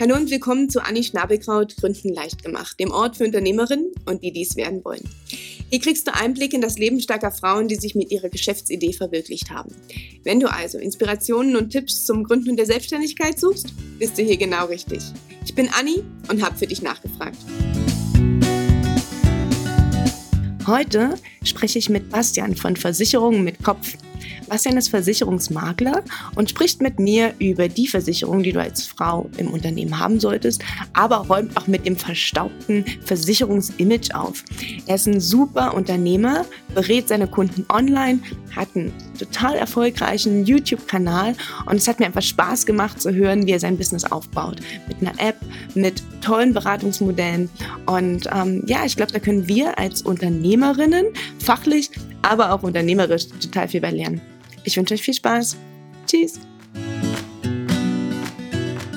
Hallo und willkommen zu Anni Schnabelkraut Gründen leicht gemacht, dem Ort für Unternehmerinnen und die dies werden wollen. Hier kriegst du Einblick in das Leben starker Frauen, die sich mit ihrer Geschäftsidee verwirklicht haben. Wenn du also Inspirationen und Tipps zum Gründen der Selbstständigkeit suchst, bist du hier genau richtig. Ich bin Anni und habe für dich nachgefragt. Heute spreche ich mit Bastian von Versicherungen mit Kopf. Bastian ist Versicherungsmakler und spricht mit mir über die Versicherung, die du als Frau im Unternehmen haben solltest, aber räumt auch mit dem verstaubten Versicherungsimage auf. Er ist ein super Unternehmer, berät seine Kunden online, hat einen total erfolgreichen YouTube-Kanal und es hat mir einfach Spaß gemacht zu hören, wie er sein Business aufbaut. Mit einer App, mit tollen Beratungsmodellen und ähm, ja, ich glaube, da können wir als Unternehmerinnen fachlich, aber auch unternehmerisch total viel bei lernen. Ich wünsche euch viel Spaß. Tschüss.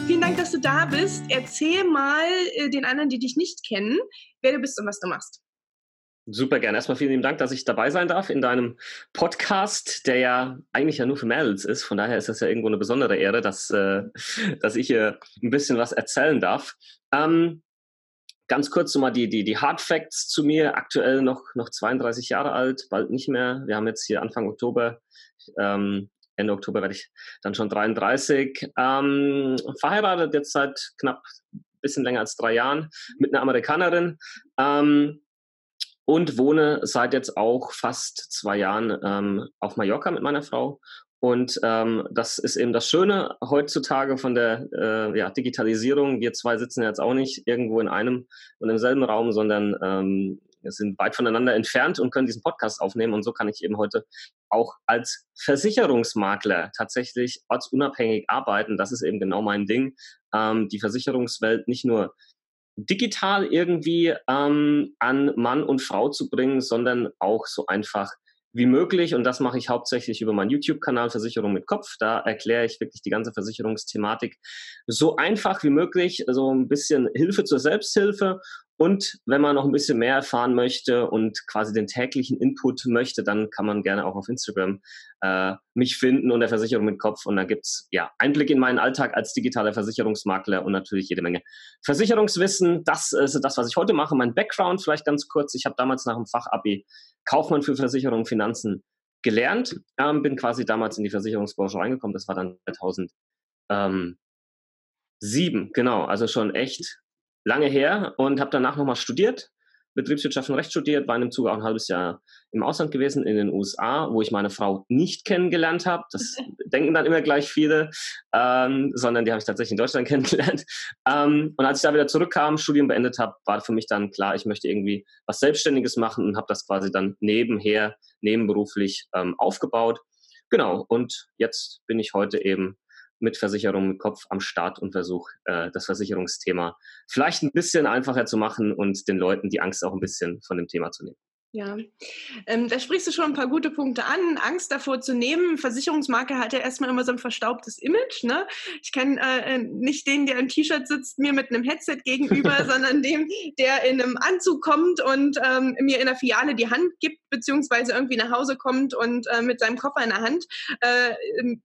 Vielen Dank, dass du da bist. Erzähl mal äh, den anderen, die dich nicht kennen, wer du bist und was du machst. Super gerne. Erstmal vielen lieben Dank, dass ich dabei sein darf in deinem Podcast, der ja eigentlich ja nur für Mädels ist. Von daher ist das ja irgendwo eine besondere Ehre, dass, äh, dass ich hier ein bisschen was erzählen darf. Ähm, ganz kurz nochmal die, die, die Hard Facts zu mir. Aktuell noch, noch 32 Jahre alt, bald nicht mehr. Wir haben jetzt hier Anfang Oktober, ähm, Ende Oktober werde ich dann schon 33. Ähm, verheiratet jetzt seit knapp bisschen länger als drei Jahren mit einer Amerikanerin. Ähm, und wohne seit jetzt auch fast zwei Jahren ähm, auf Mallorca mit meiner Frau. Und ähm, das ist eben das Schöne heutzutage von der äh, ja, Digitalisierung. Wir zwei sitzen jetzt auch nicht irgendwo in einem und im selben Raum, sondern ähm, sind weit voneinander entfernt und können diesen Podcast aufnehmen. Und so kann ich eben heute auch als Versicherungsmakler tatsächlich ortsunabhängig arbeiten. Das ist eben genau mein Ding. Ähm, die Versicherungswelt nicht nur digital irgendwie ähm, an Mann und Frau zu bringen, sondern auch so einfach wie möglich. Und das mache ich hauptsächlich über meinen YouTube-Kanal Versicherung mit Kopf. Da erkläre ich wirklich die ganze Versicherungsthematik so einfach wie möglich, so ein bisschen Hilfe zur Selbsthilfe und wenn man noch ein bisschen mehr erfahren möchte und quasi den täglichen Input möchte, dann kann man gerne auch auf Instagram äh, mich finden und der Versicherung mit Kopf. Und da gibt's ja Einblick in meinen Alltag als digitaler Versicherungsmakler und natürlich jede Menge Versicherungswissen. Das ist das, was ich heute mache. Mein Background vielleicht ganz kurz. Ich habe damals nach dem Fachabi Kaufmann für Versicherung und Finanzen gelernt, ähm, bin quasi damals in die Versicherungsbranche reingekommen. Das war dann 2007, genau, also schon echt lange her und habe danach nochmal studiert, Betriebswirtschaft und Recht studiert, war in dem Zuge auch ein halbes Jahr im Ausland gewesen, in den USA, wo ich meine Frau nicht kennengelernt habe. Das denken dann immer gleich viele, ähm, sondern die habe ich tatsächlich in Deutschland kennengelernt. Ähm, und als ich da wieder zurückkam, Studium beendet habe, war für mich dann klar, ich möchte irgendwie was Selbstständiges machen und habe das quasi dann nebenher, nebenberuflich ähm, aufgebaut. Genau, und jetzt bin ich heute eben mit Versicherung mit Kopf am Start und versuche, äh, das Versicherungsthema vielleicht ein bisschen einfacher zu machen und den Leuten die Angst auch ein bisschen von dem Thema zu nehmen. Ja, ähm, da sprichst du schon ein paar gute Punkte an. Angst davor zu nehmen. Versicherungsmarke hat ja erstmal immer so ein verstaubtes Image. Ne? Ich kenne äh, nicht den, der im T-Shirt sitzt, mir mit einem Headset gegenüber, sondern dem, der in einem Anzug kommt und ähm, mir in der Filiale die Hand gibt, beziehungsweise irgendwie nach Hause kommt und äh, mit seinem Koffer in der Hand, äh,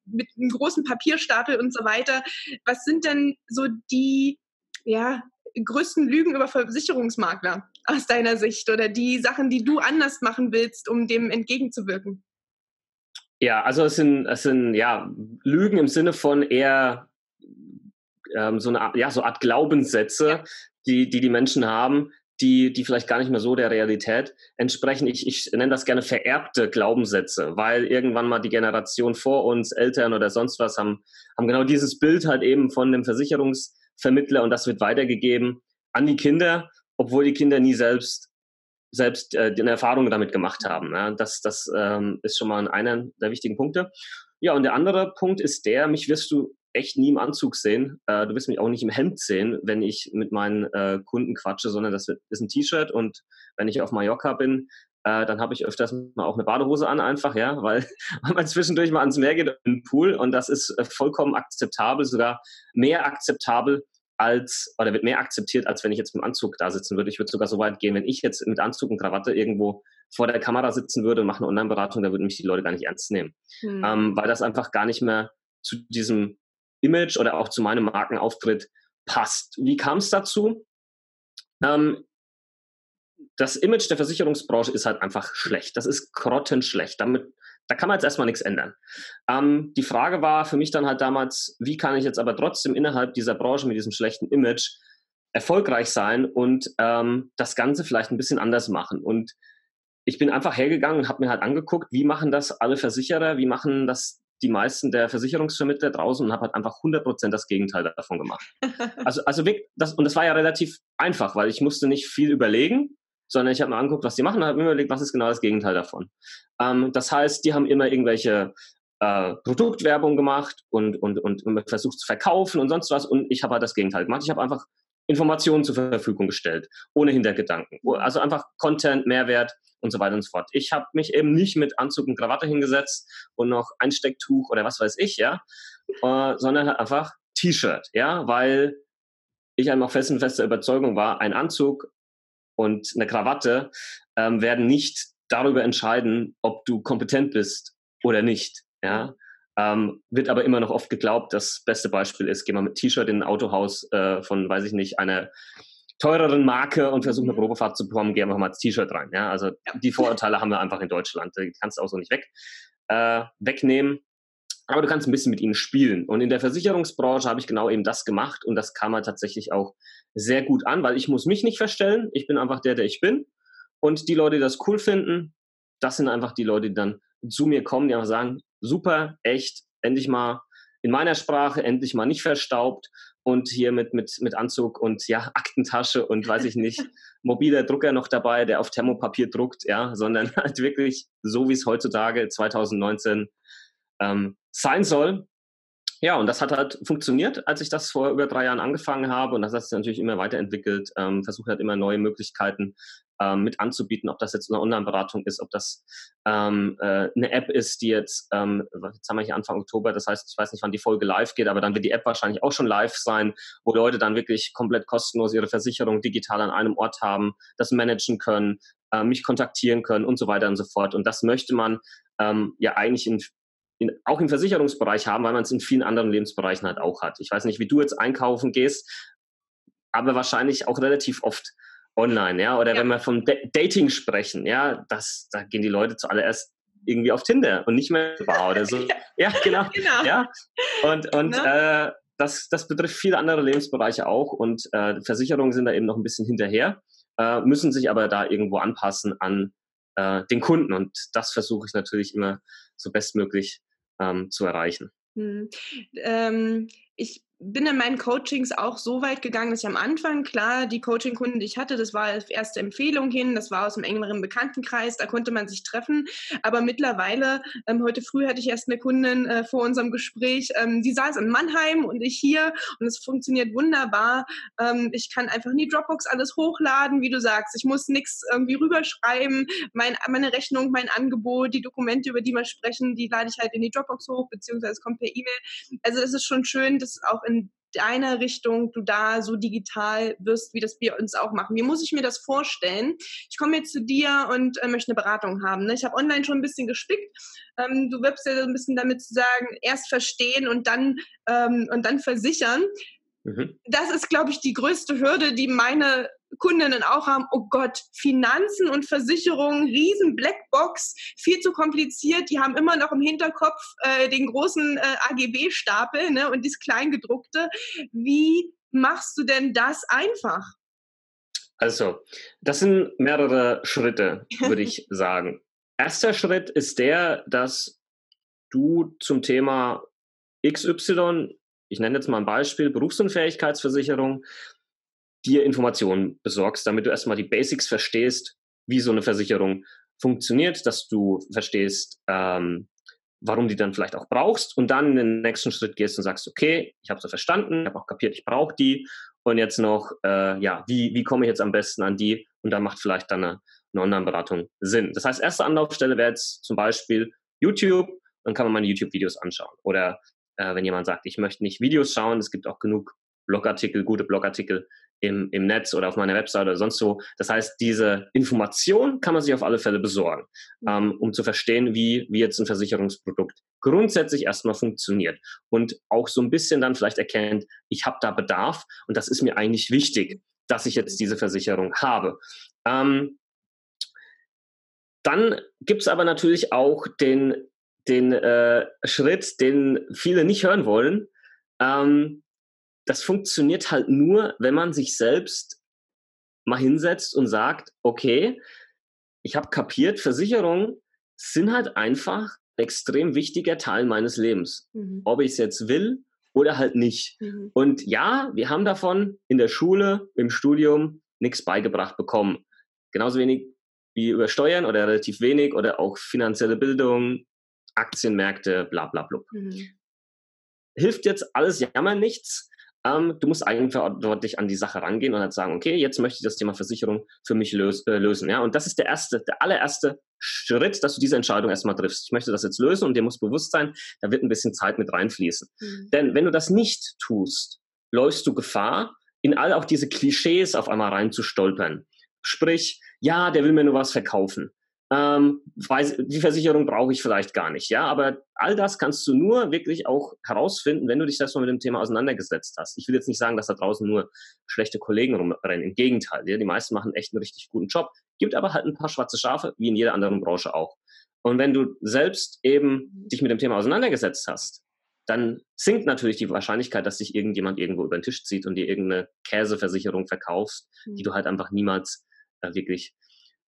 mit einem großen Papierstapel und so weiter. Was sind denn so die ja, größten Lügen über Versicherungsmakler aus deiner Sicht oder die Sachen, die du anders machen willst, um dem entgegenzuwirken? Ja, also es sind, es sind ja Lügen im Sinne von eher ähm, so eine ja, so Art Glaubenssätze, ja. die, die die Menschen haben, die, die vielleicht gar nicht mehr so der Realität entsprechen. Ich, ich nenne das gerne vererbte Glaubenssätze, weil irgendwann mal die Generation vor uns, Eltern oder sonst was, haben, haben genau dieses Bild halt eben von dem Versicherungsvermittler und das wird weitergegeben an die Kinder obwohl die Kinder nie selbst selbst äh, eine Erfahrung damit gemacht haben. Ja? Das, das ähm, ist schon mal einer der wichtigen Punkte. Ja, und der andere Punkt ist der, mich wirst du echt nie im Anzug sehen. Äh, du wirst mich auch nicht im Hemd sehen, wenn ich mit meinen äh, Kunden quatsche, sondern das ist ein T-Shirt und wenn ich auf Mallorca bin, äh, dann habe ich öfters mal auch eine Badehose an einfach, ja, weil, weil man zwischendurch mal ans Meer geht in den Pool und das ist äh, vollkommen akzeptabel, sogar mehr akzeptabel als, oder wird mehr akzeptiert, als wenn ich jetzt mit dem Anzug da sitzen würde. Ich würde sogar so weit gehen, wenn ich jetzt mit Anzug und Krawatte irgendwo vor der Kamera sitzen würde und mache eine Online-Beratung, da würden mich die Leute gar nicht ernst nehmen. Mhm. Ähm, weil das einfach gar nicht mehr zu diesem Image oder auch zu meinem Markenauftritt passt. Wie kam es dazu? Ähm, das Image der Versicherungsbranche ist halt einfach schlecht. Das ist grottenschlecht. Damit, da kann man jetzt erstmal nichts ändern. Ähm, die Frage war für mich dann halt damals, wie kann ich jetzt aber trotzdem innerhalb dieser Branche mit diesem schlechten Image erfolgreich sein und ähm, das Ganze vielleicht ein bisschen anders machen. Und ich bin einfach hergegangen und habe mir halt angeguckt, wie machen das alle Versicherer, wie machen das die meisten der Versicherungsvermittler draußen und habe halt einfach 100% das Gegenteil davon gemacht. Also, also das, und das war ja relativ einfach, weil ich musste nicht viel überlegen, sondern ich habe mir angeguckt, was die machen und habe mir überlegt, was ist genau das Gegenteil davon. Ähm, das heißt, die haben immer irgendwelche äh, Produktwerbung gemacht und, und, und, und versucht zu verkaufen und sonst was und ich habe halt das Gegenteil gemacht. Ich habe einfach Informationen zur Verfügung gestellt, ohne Hintergedanken. Also einfach Content, Mehrwert und so weiter und so fort. Ich habe mich eben nicht mit Anzug und Krawatte hingesetzt und noch Einstecktuch oder was weiß ich, ja, äh, sondern halt einfach T-Shirt, ja, weil ich einfach fest und fester Überzeugung war, ein Anzug und eine Krawatte ähm, werden nicht darüber entscheiden, ob du kompetent bist oder nicht, ja. Ähm, wird aber immer noch oft geglaubt, das beste Beispiel ist, geh mal mit T-Shirt in ein Autohaus äh, von, weiß ich nicht, einer teureren Marke und versuche eine mhm. Probefahrt zu bekommen, gehe einfach mal ins T-Shirt rein. Ja? Also die Vorurteile haben wir einfach in Deutschland. Die kannst du auch so nicht weg, äh, wegnehmen. Aber du kannst ein bisschen mit ihnen spielen. Und in der Versicherungsbranche habe ich genau eben das gemacht und das kam halt tatsächlich auch sehr gut an, weil ich muss mich nicht verstellen. Ich bin einfach der, der ich bin. Und die Leute, die das cool finden, das sind einfach die Leute, die dann zu mir kommen, die einfach sagen, super, echt, endlich mal in meiner Sprache, endlich mal nicht verstaubt und hier mit, mit, mit Anzug und ja, Aktentasche und weiß ich nicht, mobiler Drucker noch dabei, der auf Thermopapier druckt, ja, sondern halt wirklich so, wie es heutzutage 2019 ähm, sein soll. Ja, und das hat halt funktioniert, als ich das vor über drei Jahren angefangen habe. Und das hat sich natürlich immer weiterentwickelt, ähm, versucht halt immer neue Möglichkeiten ähm, mit anzubieten, ob das jetzt eine Online-Beratung ist, ob das ähm, äh, eine App ist, die jetzt, ähm, jetzt haben wir hier Anfang Oktober, das heißt, ich weiß nicht, wann die Folge live geht, aber dann wird die App wahrscheinlich auch schon live sein, wo Leute dann wirklich komplett kostenlos ihre Versicherung digital an einem Ort haben, das managen können, äh, mich kontaktieren können und so weiter und so fort. Und das möchte man ähm, ja eigentlich in, in, auch im Versicherungsbereich haben, weil man es in vielen anderen Lebensbereichen halt auch hat. Ich weiß nicht, wie du jetzt einkaufen gehst, aber wahrscheinlich auch relativ oft online, ja, oder ja. wenn wir vom D Dating sprechen, ja, das, da gehen die Leute zuallererst irgendwie auf Tinder und nicht mehr Bar oder so. ja, genau. genau. Ja. Und, und ne? äh, das, das betrifft viele andere Lebensbereiche auch und äh, Versicherungen sind da eben noch ein bisschen hinterher, äh, müssen sich aber da irgendwo anpassen an äh, den Kunden und das versuche ich natürlich immer so bestmöglich ähm, zu erreichen. Hm. Ähm, ich bin in meinen Coachings auch so weit gegangen, dass ich am Anfang, klar, die Coaching-Kunden, die ich hatte, das war erste Empfehlung hin, das war aus einem engeren Bekanntenkreis, da konnte man sich treffen. Aber mittlerweile, ähm, heute früh hatte ich erst eine Kundin äh, vor unserem Gespräch, ähm, die saß in Mannheim und ich hier und es funktioniert wunderbar. Ähm, ich kann einfach in die Dropbox alles hochladen, wie du sagst. Ich muss nichts irgendwie rüberschreiben. Mein, meine Rechnung, mein Angebot, die Dokumente, über die wir sprechen, die lade ich halt in die Dropbox hoch, beziehungsweise kommt per E-Mail. Also es ist schon schön, dass auch in deiner Richtung du da so digital wirst, wie das wir uns auch machen. Wie muss ich mir das vorstellen? Ich komme jetzt zu dir und äh, möchte eine Beratung haben. Ne? Ich habe online schon ein bisschen gespickt. Ähm, du wirbst ja so ein bisschen damit zu sagen, erst verstehen und dann, ähm, und dann versichern. Mhm. Das ist, glaube ich, die größte Hürde, die meine Kundinnen auch haben, oh Gott, Finanzen und Versicherungen, riesen Blackbox, viel zu kompliziert. Die haben immer noch im Hinterkopf äh, den großen äh, AGB-Stapel ne, und das Kleingedruckte. Wie machst du denn das einfach? Also, das sind mehrere Schritte, würde ich sagen. Erster Schritt ist der, dass du zum Thema XY, ich nenne jetzt mal ein Beispiel, Berufsunfähigkeitsversicherung, dir Informationen besorgst, damit du erstmal die Basics verstehst, wie so eine Versicherung funktioniert, dass du verstehst, ähm, warum die dann vielleicht auch brauchst und dann in den nächsten Schritt gehst und sagst, okay, ich habe sie verstanden, ich habe auch kapiert, ich brauche die und jetzt noch, äh, ja, wie, wie komme ich jetzt am besten an die und dann macht vielleicht dann eine, eine Online-Beratung Sinn. Das heißt, erste Anlaufstelle wäre jetzt zum Beispiel YouTube, dann kann man meine YouTube-Videos anschauen oder äh, wenn jemand sagt, ich möchte nicht Videos schauen, es gibt auch genug Blogartikel, gute Blogartikel im, im Netz oder auf meiner Website oder sonst wo. Das heißt, diese Information kann man sich auf alle Fälle besorgen, mhm. ähm, um zu verstehen, wie, wie jetzt ein Versicherungsprodukt grundsätzlich erstmal funktioniert und auch so ein bisschen dann vielleicht erkennt, ich habe da Bedarf und das ist mir eigentlich wichtig, dass ich jetzt diese Versicherung habe. Ähm, dann gibt es aber natürlich auch den, den äh, Schritt, den viele nicht hören wollen. Ähm, das funktioniert halt nur, wenn man sich selbst mal hinsetzt und sagt, okay, ich habe kapiert, Versicherungen sind halt einfach ein extrem wichtiger Teil meines Lebens. Mhm. Ob ich es jetzt will oder halt nicht. Mhm. Und ja, wir haben davon in der Schule, im Studium nichts beigebracht bekommen. Genauso wenig wie über Steuern oder relativ wenig oder auch finanzielle Bildung, Aktienmärkte, bla bla bla. Mhm. Hilft jetzt alles Jammer nichts. Ähm, du musst eigenverantwortlich an die Sache rangehen und halt sagen, okay, jetzt möchte ich das Thema Versicherung für mich lös äh, lösen. Ja? Und das ist der erste, der allererste Schritt, dass du diese Entscheidung erstmal triffst. Ich möchte das jetzt lösen und dir muss bewusst sein, da wird ein bisschen Zeit mit reinfließen. Mhm. Denn wenn du das nicht tust, läufst du Gefahr, in all auch diese Klischees auf einmal reinzustolpern. Sprich, ja, der will mir nur was verkaufen ähm, die Versicherung brauche ich vielleicht gar nicht. Ja, aber all das kannst du nur wirklich auch herausfinden, wenn du dich erstmal mit dem Thema auseinandergesetzt hast. Ich will jetzt nicht sagen, dass da draußen nur schlechte Kollegen rumrennen. Im Gegenteil, ja, die meisten machen echt einen richtig guten Job. Gibt aber halt ein paar schwarze Schafe, wie in jeder anderen Branche auch. Und wenn du selbst eben dich mit dem Thema auseinandergesetzt hast, dann sinkt natürlich die Wahrscheinlichkeit, dass sich irgendjemand irgendwo über den Tisch zieht und dir irgendeine Käseversicherung verkaufst, die du halt einfach niemals äh, wirklich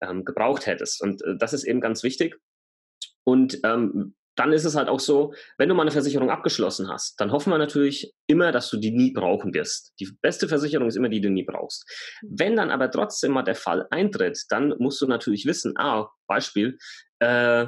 ähm, gebraucht hättest. Und äh, das ist eben ganz wichtig. Und ähm, dann ist es halt auch so, wenn du mal eine Versicherung abgeschlossen hast, dann hoffen wir natürlich immer, dass du die nie brauchen wirst. Die beste Versicherung ist immer die, die du nie brauchst. Wenn dann aber trotzdem mal der Fall eintritt, dann musst du natürlich wissen, ah, Beispiel, äh,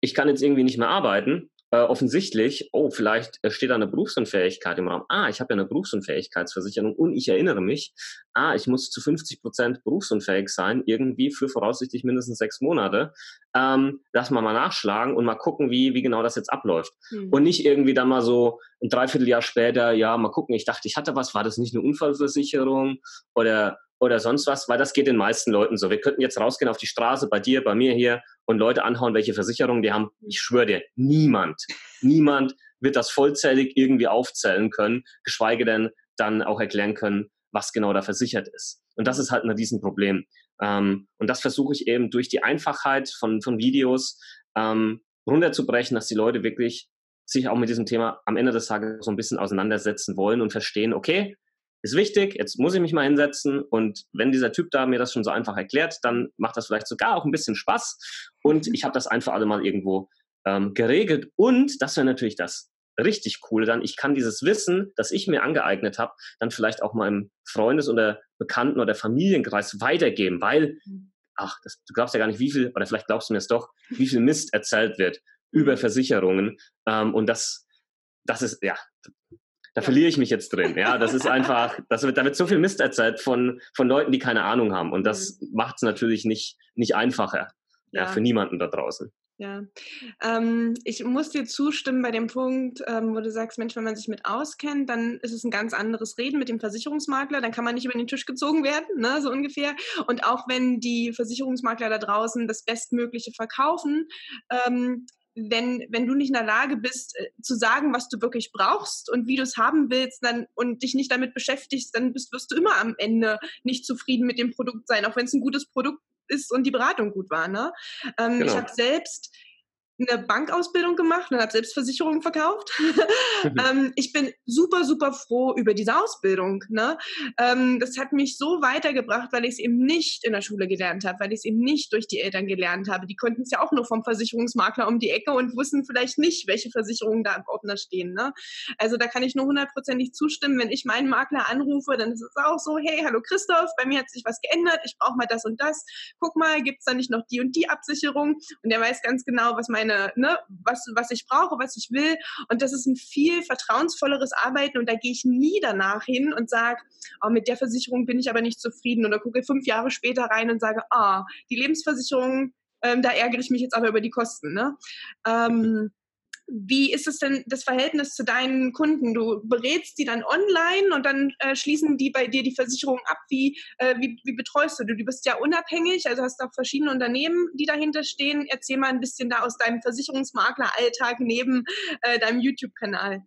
ich kann jetzt irgendwie nicht mehr arbeiten, äh, offensichtlich, oh, vielleicht äh, steht da eine Berufsunfähigkeit im Raum. Ah, ich habe ja eine Berufsunfähigkeitsversicherung und ich erinnere mich, ah, ich muss zu 50 Prozent berufsunfähig sein, irgendwie für voraussichtlich mindestens sechs Monate. Ähm, lass mal mal nachschlagen und mal gucken, wie, wie genau das jetzt abläuft. Mhm. Und nicht irgendwie dann mal so ein Dreivierteljahr später, ja, mal gucken, ich dachte, ich hatte was, war das nicht eine Unfallversicherung oder oder sonst was, weil das geht den meisten Leuten so. Wir könnten jetzt rausgehen auf die Straße, bei dir, bei mir hier und Leute anhauen, welche Versicherungen die haben. Ich schwöre dir, niemand, niemand wird das vollzählig irgendwie aufzählen können, geschweige denn dann auch erklären können, was genau da versichert ist. Und das ist halt ein Riesenproblem. Ähm, und das versuche ich eben durch die Einfachheit von, von Videos ähm, runterzubrechen, dass die Leute wirklich sich auch mit diesem Thema am Ende des Tages so ein bisschen auseinandersetzen wollen und verstehen, okay, ist wichtig, jetzt muss ich mich mal hinsetzen und wenn dieser Typ da mir das schon so einfach erklärt, dann macht das vielleicht sogar auch ein bisschen Spaß und ich habe das einfach alle mal irgendwo ähm, geregelt und das wäre natürlich das richtig coole dann, ich kann dieses Wissen, das ich mir angeeignet habe, dann vielleicht auch meinem Freundes- oder Bekannten- oder Familienkreis weitergeben, weil, ach, das, du glaubst ja gar nicht, wie viel, oder vielleicht glaubst du mir es doch, wie viel Mist erzählt wird über Versicherungen ähm, und das, das ist, ja, da verliere ich mich jetzt drin. Ja, das ist einfach, das wird, da wird so viel Mist erzählt von, von Leuten, die keine Ahnung haben. Und das mhm. macht es natürlich nicht, nicht einfacher. Ja. ja. für niemanden da draußen. Ja, ähm, ich muss dir zustimmen bei dem Punkt, ähm, wo du sagst, Mensch, wenn man sich mit auskennt, dann ist es ein ganz anderes Reden mit dem Versicherungsmakler, dann kann man nicht über den Tisch gezogen werden, ne, so ungefähr. Und auch wenn die Versicherungsmakler da draußen das Bestmögliche verkaufen, ähm, wenn, wenn du nicht in der Lage bist, äh, zu sagen, was du wirklich brauchst und wie du es haben willst, dann und dich nicht damit beschäftigst, dann bist, wirst du immer am Ende nicht zufrieden mit dem Produkt sein, auch wenn es ein gutes Produkt ist und die Beratung gut war. Ne? Ähm, genau. Ich habe selbst eine Bankausbildung gemacht und habe Selbstversicherungen verkauft. ähm, ich bin super, super froh über diese Ausbildung. Ne? Ähm, das hat mich so weitergebracht, weil ich es eben nicht in der Schule gelernt habe, weil ich es eben nicht durch die Eltern gelernt habe. Die konnten es ja auch nur vom Versicherungsmakler um die Ecke und wussten vielleicht nicht, welche Versicherungen da im Ordner stehen. Ne? Also da kann ich nur hundertprozentig zustimmen. Wenn ich meinen Makler anrufe, dann ist es auch so, hey, hallo Christoph, bei mir hat sich was geändert, ich brauche mal das und das. Guck mal, gibt es da nicht noch die und die Absicherung? Und der weiß ganz genau, was meine meine, ne, was, was ich brauche, was ich will. Und das ist ein viel vertrauensvolleres Arbeiten und da gehe ich nie danach hin und sage, oh, mit der Versicherung bin ich aber nicht zufrieden. Und dann gucke ich fünf Jahre später rein und sage, ah, die Lebensversicherung, ähm, da ärgere ich mich jetzt aber über die Kosten. Ne? Ähm, wie ist es denn das Verhältnis zu deinen Kunden? Du berätst die dann online und dann äh, schließen die bei dir die Versicherung ab. Wie, äh, wie, wie betreust du? du? Bist ja unabhängig, also hast auch verschiedene Unternehmen, die dahinter stehen. Erzähl mal ein bisschen da aus deinem Versicherungsmakler-Alltag neben äh, deinem YouTube-Kanal.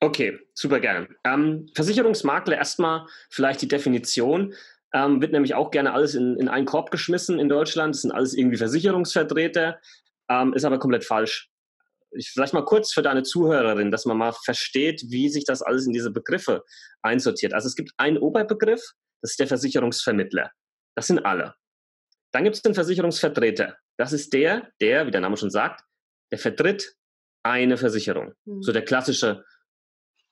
Okay, super gerne. Ähm, Versicherungsmakler erstmal vielleicht die Definition. Ähm, wird nämlich auch gerne alles in, in einen Korb geschmissen in Deutschland. Das sind alles irgendwie Versicherungsvertreter. Ähm, ist aber komplett falsch vielleicht mal kurz für deine Zuhörerin, dass man mal versteht, wie sich das alles in diese Begriffe einsortiert. Also es gibt einen Oberbegriff, das ist der Versicherungsvermittler. Das sind alle. Dann gibt es den Versicherungsvertreter. Das ist der, der, wie der Name schon sagt, der vertritt eine Versicherung. Mhm. So der klassische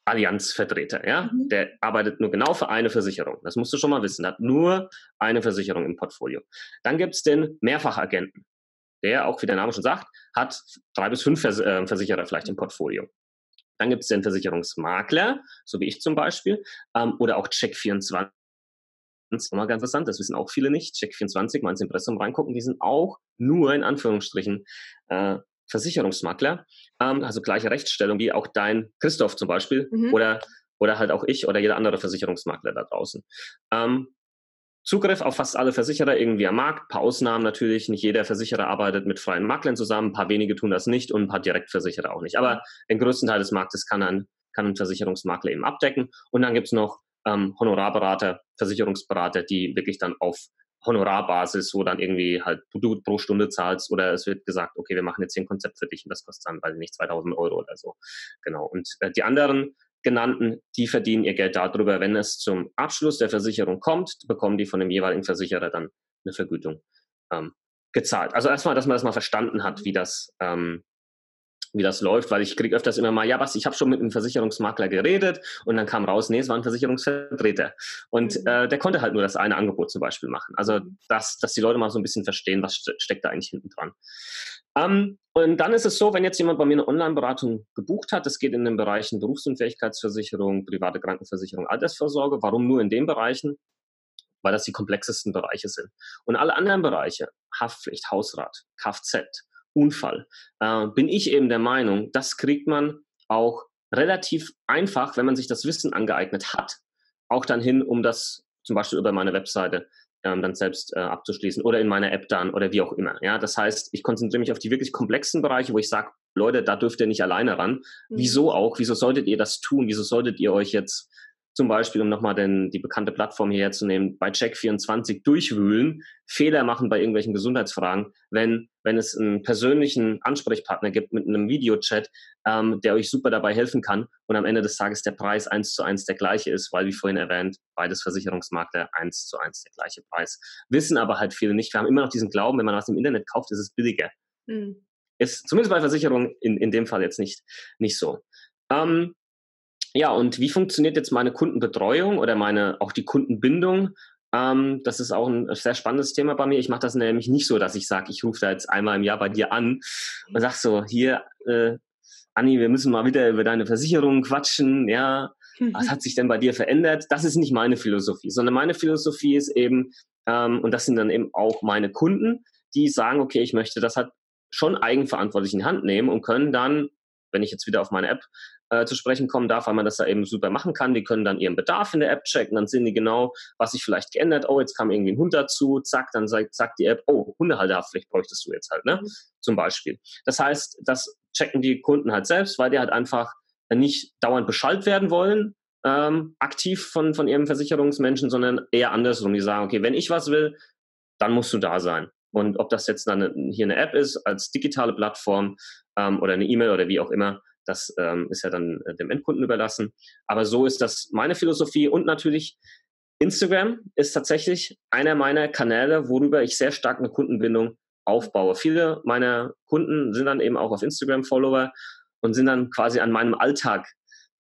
Allianzvertreter, ja, mhm. der arbeitet nur genau für eine Versicherung. Das musst du schon mal wissen. Der hat nur eine Versicherung im Portfolio. Dann gibt es den Mehrfachagenten der auch, wie der Name schon sagt, hat drei bis fünf Vers äh, Versicherer vielleicht im Portfolio. Dann gibt es den Versicherungsmakler, so wie ich zum Beispiel, ähm, oder auch Check24. Das ist nochmal ganz interessant, das wissen auch viele nicht. Check24, mal ins Impressum reingucken, die sind auch nur in Anführungsstrichen äh, Versicherungsmakler, ähm, also gleiche Rechtsstellung wie auch dein Christoph zum Beispiel mhm. oder, oder halt auch ich oder jeder andere Versicherungsmakler da draußen. Ähm, Zugriff auf fast alle Versicherer irgendwie am Markt. Ein paar Ausnahmen natürlich. Nicht jeder Versicherer arbeitet mit freien Maklern zusammen. Ein paar wenige tun das nicht und ein paar Direktversicherer auch nicht. Aber den größten Teil des Marktes kann ein, kann ein Versicherungsmakler eben abdecken. Und dann gibt's noch ähm, Honorarberater, Versicherungsberater, die wirklich dann auf Honorarbasis, wo dann irgendwie halt du pro Stunde zahlst oder es wird gesagt, okay, wir machen jetzt hier ein Konzept für dich und das kostet dann, weiß ich nicht, 2000 Euro oder so. Genau. Und äh, die anderen genannten, die verdienen ihr Geld darüber, wenn es zum Abschluss der Versicherung kommt, bekommen die von dem jeweiligen Versicherer dann eine Vergütung ähm, gezahlt. Also erstmal, dass man das mal verstanden hat, wie das, ähm, wie das läuft, weil ich kriege öfters immer mal, ja, was, ich habe schon mit einem Versicherungsmakler geredet und dann kam raus, nee, es war ein Versicherungsvertreter. Und mhm. äh, der konnte halt nur das eine Angebot zum Beispiel machen. Also, dass, dass die Leute mal so ein bisschen verstehen, was steckt da eigentlich hinten dran. Ähm, und dann ist es so, wenn jetzt jemand bei mir eine Online-Beratung gebucht hat, das geht in den Bereichen Berufsunfähigkeitsversicherung, private Krankenversicherung, Altersvorsorge. Warum nur in den Bereichen? Weil das die komplexesten Bereiche sind. Und alle anderen Bereiche, Haftpflicht, Hausrat, Kfz, Unfall, äh, bin ich eben der Meinung, das kriegt man auch relativ einfach, wenn man sich das Wissen angeeignet hat, auch dann hin, um das zum Beispiel über meine Webseite ähm, dann selbst äh, abzuschließen oder in meiner App dann oder wie auch immer. Ja, das heißt, ich konzentriere mich auf die wirklich komplexen Bereiche, wo ich sage, Leute, da dürft ihr nicht alleine ran. Mhm. Wieso auch? Wieso solltet ihr das tun? Wieso solltet ihr euch jetzt zum Beispiel, um nochmal den, die bekannte Plattform hierher zu nehmen, bei Check24 durchwühlen, Fehler machen bei irgendwelchen Gesundheitsfragen, wenn, wenn es einen persönlichen Ansprechpartner gibt mit einem Videochat, ähm, der euch super dabei helfen kann und am Ende des Tages der Preis eins zu eins der gleiche ist, weil, wie vorhin erwähnt, beides Versicherungsmakler eins zu eins der gleiche Preis. Wissen aber halt viele nicht. Wir haben immer noch diesen Glauben, wenn man was im Internet kauft, ist es billiger. Mhm. Ist zumindest bei Versicherungen in, in dem Fall jetzt nicht, nicht so. Ähm, ja, und wie funktioniert jetzt meine Kundenbetreuung oder meine auch die Kundenbindung? Ähm, das ist auch ein sehr spannendes Thema bei mir. Ich mache das nämlich nicht so, dass ich sage, ich rufe da jetzt einmal im Jahr bei dir an und sag so, hier, äh, Anni, wir müssen mal wieder über deine Versicherung quatschen, ja. Was hat sich denn bei dir verändert? Das ist nicht meine Philosophie, sondern meine Philosophie ist eben, ähm, und das sind dann eben auch meine Kunden, die sagen, okay, ich möchte das halt schon eigenverantwortlich in die Hand nehmen und können dann, wenn ich jetzt wieder auf meine App äh, zu sprechen kommen darf, weil man das da eben super machen kann. Die können dann ihren Bedarf in der App checken, dann sehen die genau, was sich vielleicht geändert. Oh, jetzt kam irgendwie ein Hund dazu, zack, dann sagt, sagt die App, oh, Hundehalterhaftpflicht bräuchtest du jetzt halt, ne? Zum Beispiel. Das heißt, das checken die Kunden halt selbst, weil die halt einfach nicht dauernd beschallt werden wollen, ähm, aktiv von, von ihrem Versicherungsmenschen, sondern eher andersrum. Die sagen, okay, wenn ich was will, dann musst du da sein. Und ob das jetzt dann hier eine App ist, als digitale Plattform ähm, oder eine E-Mail oder wie auch immer, das ähm, ist ja dann äh, dem Endkunden überlassen. Aber so ist das meine Philosophie und natürlich Instagram ist tatsächlich einer meiner Kanäle, worüber ich sehr stark eine Kundenbindung aufbaue. Viele meiner Kunden sind dann eben auch auf Instagram Follower und sind dann quasi an meinem Alltag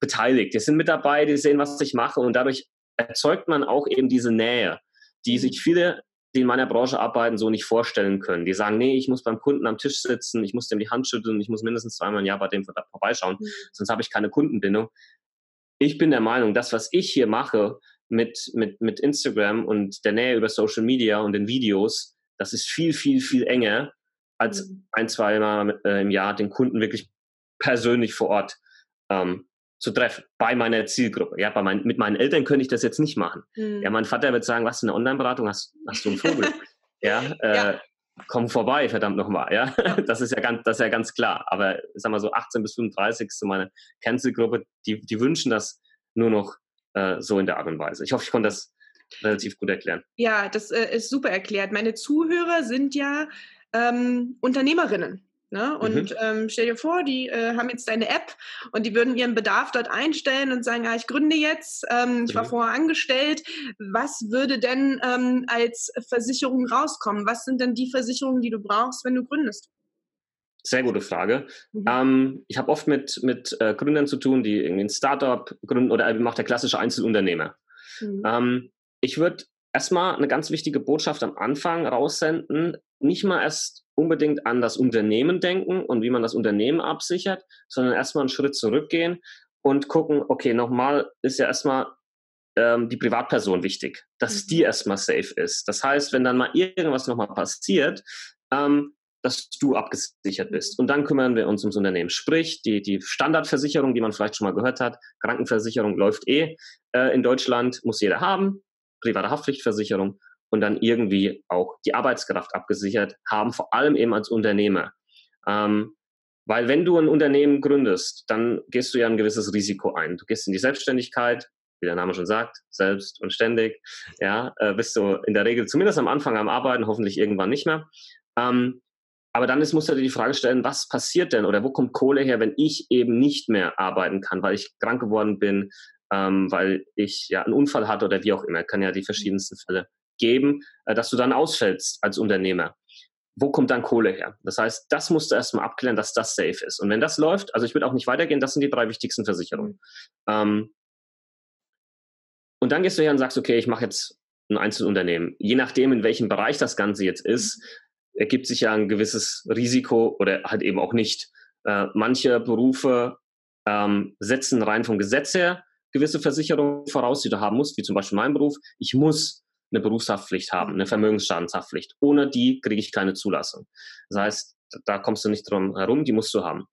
beteiligt. Die sind mit dabei, die sehen, was ich mache und dadurch erzeugt man auch eben diese Nähe, die sich viele die in meiner Branche arbeiten, so nicht vorstellen können. Die sagen, nee, ich muss beim Kunden am Tisch sitzen, ich muss dem die Hand schütteln, ich muss mindestens zweimal im Jahr bei dem vorbeischauen, mhm. sonst habe ich keine Kundenbindung. Ich bin der Meinung, das, was ich hier mache mit, mit, mit Instagram und der Nähe über Social Media und den Videos, das ist viel, viel, viel enger, als mhm. ein, zwei Mal äh, im Jahr den Kunden wirklich persönlich vor Ort ähm, zu treffen bei meiner Zielgruppe. Ja, bei mein, mit meinen Eltern könnte ich das jetzt nicht machen. Mhm. Ja, mein Vater wird sagen, was ist eine Online-Beratung? Hast, hast du einen Vogel? ja, äh, ja, komm vorbei, verdammt nochmal. Ja, das ist ja ganz, das ist ja ganz klar. Aber sag mal so 18 bis 35 ist so meine Kernzielgruppe, die, die wünschen das nur noch äh, so in der Art und Weise. Ich hoffe, ich konnte das relativ gut erklären. Ja, das äh, ist super erklärt. Meine Zuhörer sind ja ähm, Unternehmerinnen. Ne? Und mhm. ähm, stell dir vor, die äh, haben jetzt deine App und die würden ihren Bedarf dort einstellen und sagen, ja, ich gründe jetzt, ähm, ich war mhm. vorher angestellt. Was würde denn ähm, als Versicherung rauskommen? Was sind denn die Versicherungen, die du brauchst, wenn du gründest? Sehr gute Frage. Mhm. Ähm, ich habe oft mit, mit äh, Gründern zu tun, die irgendwie ein Startup gründen oder eben auch der klassische Einzelunternehmer. Mhm. Ähm, ich würde erstmal eine ganz wichtige Botschaft am Anfang raussenden. Nicht mal erst unbedingt an das Unternehmen denken und wie man das Unternehmen absichert, sondern erstmal einen Schritt zurückgehen und gucken, okay, nochmal ist ja erstmal ähm, die Privatperson wichtig, dass die mhm. erstmal safe ist. Das heißt, wenn dann mal irgendwas nochmal passiert, ähm, dass du abgesichert bist. Und dann kümmern wir uns ums Unternehmen. Sprich, die, die Standardversicherung, die man vielleicht schon mal gehört hat, Krankenversicherung läuft eh äh, in Deutschland, muss jeder haben, private Haftpflichtversicherung und dann irgendwie auch die Arbeitskraft abgesichert haben, vor allem eben als Unternehmer. Ähm, weil wenn du ein Unternehmen gründest, dann gehst du ja ein gewisses Risiko ein. Du gehst in die Selbstständigkeit, wie der Name schon sagt, selbst und ständig. Ja, äh, bist du in der Regel zumindest am Anfang am Arbeiten, hoffentlich irgendwann nicht mehr. Ähm, aber dann ist, musst du dir die Frage stellen, was passiert denn oder wo kommt Kohle her, wenn ich eben nicht mehr arbeiten kann, weil ich krank geworden bin, ähm, weil ich ja einen Unfall hatte oder wie auch immer. Kann ja die verschiedensten Fälle geben, äh, dass du dann ausfällst als Unternehmer. Wo kommt dann Kohle her? Das heißt, das musst du erstmal abklären, dass das safe ist. Und wenn das läuft, also ich würde auch nicht weitergehen, das sind die drei wichtigsten Versicherungen. Mhm. Ähm, und dann gehst du her und sagst, okay, ich mache jetzt ein Einzelunternehmen. Je nachdem, in welchem Bereich das Ganze jetzt ist, mhm ergibt sich ja ein gewisses Risiko oder halt eben auch nicht. Äh, manche Berufe ähm, setzen rein vom Gesetz her gewisse Versicherungen voraus, die du haben musst, wie zum Beispiel mein Beruf. Ich muss eine Berufshaftpflicht haben, eine Vermögensschadenshaftpflicht. Ohne die kriege ich keine Zulassung. Das heißt, da kommst du nicht drum herum, die musst du haben.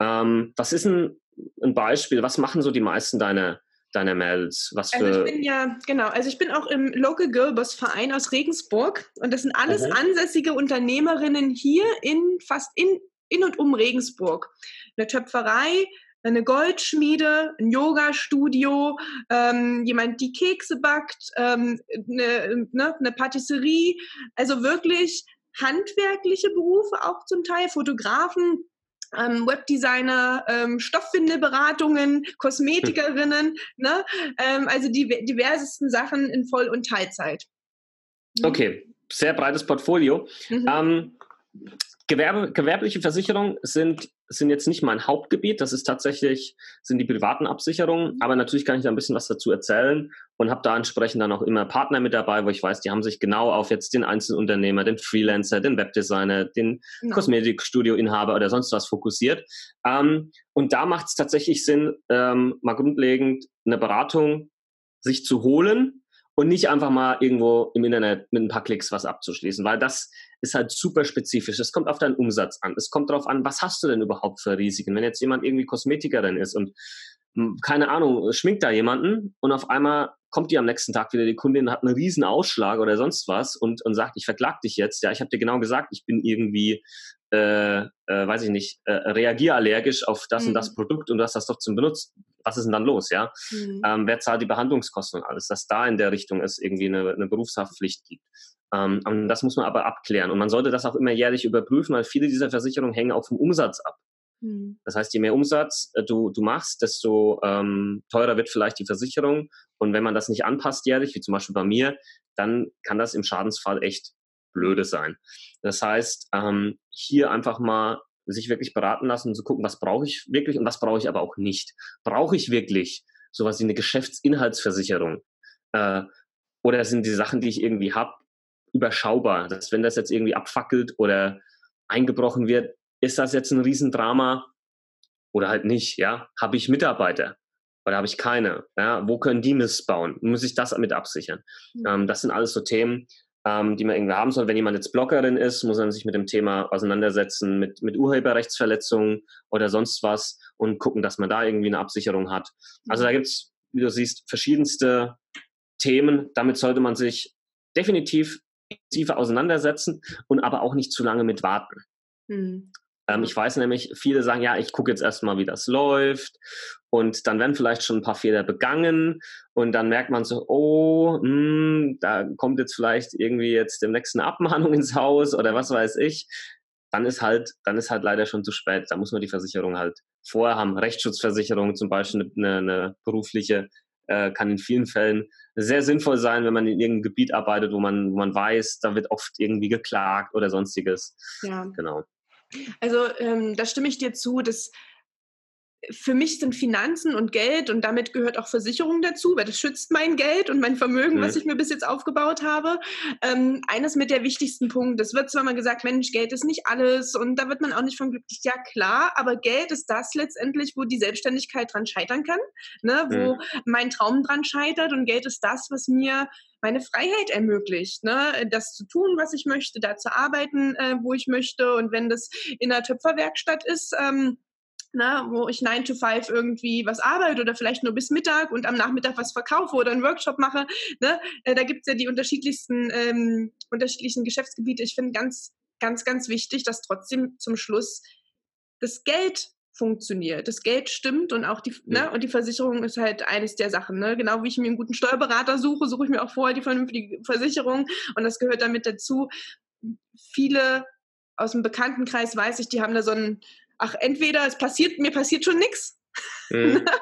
Ähm, was ist ein, ein Beispiel? Was machen so die meisten deiner deiner Mails? Was für also ich bin ja, genau, also ich bin auch im Local Girlboss Verein aus Regensburg und das sind alles mhm. ansässige Unternehmerinnen hier in fast in, in und um Regensburg. Eine Töpferei, eine Goldschmiede, ein Yoga-Studio, ähm, jemand, die Kekse backt, ähm, eine, ne, eine Patisserie, also wirklich handwerkliche Berufe auch zum Teil, Fotografen, ähm, Webdesigner, ähm, Stofffindeberatungen, Kosmetikerinnen, ne? Ähm, also die diversesten Sachen in Voll- und Teilzeit. Mhm. Okay, sehr breites Portfolio. Mhm. Ähm, Gewerbe, gewerbliche Versicherungen sind, sind jetzt nicht mein Hauptgebiet. Das ist tatsächlich, sind die privaten Absicherungen. Mhm. Aber natürlich kann ich da ein bisschen was dazu erzählen und habe da entsprechend dann auch immer Partner mit dabei, wo ich weiß, die haben sich genau auf jetzt den Einzelunternehmer, den Freelancer, den Webdesigner, den genau. Kosmetikstudio-Inhaber oder sonst was fokussiert. Ähm, und da macht es tatsächlich Sinn, ähm, mal grundlegend eine Beratung sich zu holen, und nicht einfach mal irgendwo im Internet mit ein paar Klicks was abzuschließen, weil das ist halt super spezifisch. Es kommt auf deinen Umsatz an. Es kommt darauf an, was hast du denn überhaupt für Risiken? Wenn jetzt jemand irgendwie Kosmetikerin ist und hm, keine Ahnung, schminkt da jemanden und auf einmal kommt die am nächsten Tag wieder, die Kundin hat einen riesen Ausschlag oder sonst was und, und sagt, ich verklag dich jetzt. Ja, ich habe dir genau gesagt, ich bin irgendwie, äh, äh, weiß ich nicht, äh, reagierallergisch auf das mhm. und das mhm. Produkt und du hast das doch zum benutzt. Was ist denn dann los, ja? Mhm. Ähm, wer zahlt die Behandlungskosten und alles? Dass da in der Richtung es irgendwie eine, eine Berufshaftpflicht gibt. Ähm, das muss man aber abklären. Und man sollte das auch immer jährlich überprüfen, weil viele dieser Versicherungen hängen auch vom Umsatz ab. Mhm. Das heißt, je mehr Umsatz äh, du, du machst, desto ähm, teurer wird vielleicht die Versicherung. Und wenn man das nicht anpasst jährlich, wie zum Beispiel bei mir, dann kann das im Schadensfall echt blöde sein. Das heißt, ähm, hier einfach mal sich wirklich beraten lassen und zu gucken, was brauche ich wirklich und was brauche ich aber auch nicht. Brauche ich wirklich sowas wie eine Geschäftsinhaltsversicherung? Äh, oder sind die Sachen, die ich irgendwie habe, überschaubar? Dass wenn das jetzt irgendwie abfackelt oder eingebrochen wird, ist das jetzt ein Riesendrama oder halt nicht, ja? Habe ich Mitarbeiter oder habe ich keine? Ja? Wo können die missbauen? Muss ich das mit absichern? Mhm. Ähm, das sind alles so Themen, ähm, die man irgendwie haben soll. Wenn jemand jetzt Bloggerin ist, muss man sich mit dem Thema auseinandersetzen, mit, mit Urheberrechtsverletzungen oder sonst was und gucken, dass man da irgendwie eine Absicherung hat. Also da gibt es, wie du siehst, verschiedenste Themen. Damit sollte man sich definitiv intensiver auseinandersetzen und aber auch nicht zu lange mit warten. Mhm. Ähm, ich weiß nämlich, viele sagen, ja, ich gucke jetzt erstmal, wie das läuft. Und dann werden vielleicht schon ein paar Fehler begangen. Und dann merkt man so, oh, mh, hm, da kommt jetzt vielleicht irgendwie jetzt dem nächsten Abmahnung ins Haus oder was weiß ich. Dann ist halt, dann ist halt leider schon zu spät. Da muss man die Versicherung halt vorher haben. Rechtsschutzversicherung zum Beispiel, eine, eine berufliche, äh, kann in vielen Fällen sehr sinnvoll sein, wenn man in irgendeinem Gebiet arbeitet, wo man, wo man weiß, da wird oft irgendwie geklagt oder sonstiges. Ja. Genau. Also ähm, da stimme ich dir zu, dass für mich sind Finanzen und Geld und damit gehört auch Versicherung dazu, weil das schützt mein Geld und mein Vermögen, mhm. was ich mir bis jetzt aufgebaut habe. Ähm, eines mit der wichtigsten Punkte. Es wird zwar mal gesagt, Mensch, Geld ist nicht alles und da wird man auch nicht von glücklich. Ja, klar, aber Geld ist das letztendlich, wo die Selbstständigkeit dran scheitern kann, ne? wo mhm. mein Traum dran scheitert und Geld ist das, was mir meine Freiheit ermöglicht, ne? das zu tun, was ich möchte, da zu arbeiten, äh, wo ich möchte und wenn das in der Töpferwerkstatt ist, ähm, ne, wo ich 9 to 5 irgendwie was arbeite oder vielleicht nur bis Mittag und am Nachmittag was verkaufe oder einen Workshop mache. Ne? Äh, da gibt es ja die unterschiedlichsten, ähm, unterschiedlichen Geschäftsgebiete. Ich finde ganz, ganz, ganz wichtig, dass trotzdem zum Schluss das Geld funktioniert. Das Geld stimmt und auch die, ne, ja. ne, und die Versicherung ist halt eines der Sachen. Ne? Genau wie ich mir einen guten Steuerberater suche, suche ich mir auch vorher die vernünftige Versicherung und das gehört damit dazu. Viele aus dem Bekanntenkreis weiß ich, die haben da so ein ach, entweder es passiert, mir passiert schon nichts. Mhm.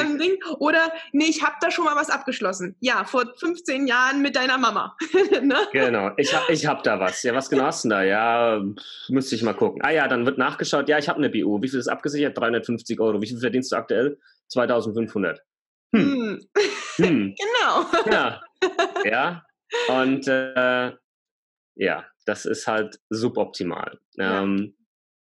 ähm, Ding. Oder, nee, ich habe da schon mal was abgeschlossen. Ja, vor 15 Jahren mit deiner Mama. ne? Genau, ich habe ich hab da was. Ja, was genau hast du da? Ja, müsste ich mal gucken. Ah ja, dann wird nachgeschaut. Ja, ich habe eine BU. Wie viel ist abgesichert? 350 Euro. Wie viel verdienst du aktuell? 2500. Hm. hm. hm. genau. Ja. Ja. Und äh, ja, das ist halt suboptimal. Ja.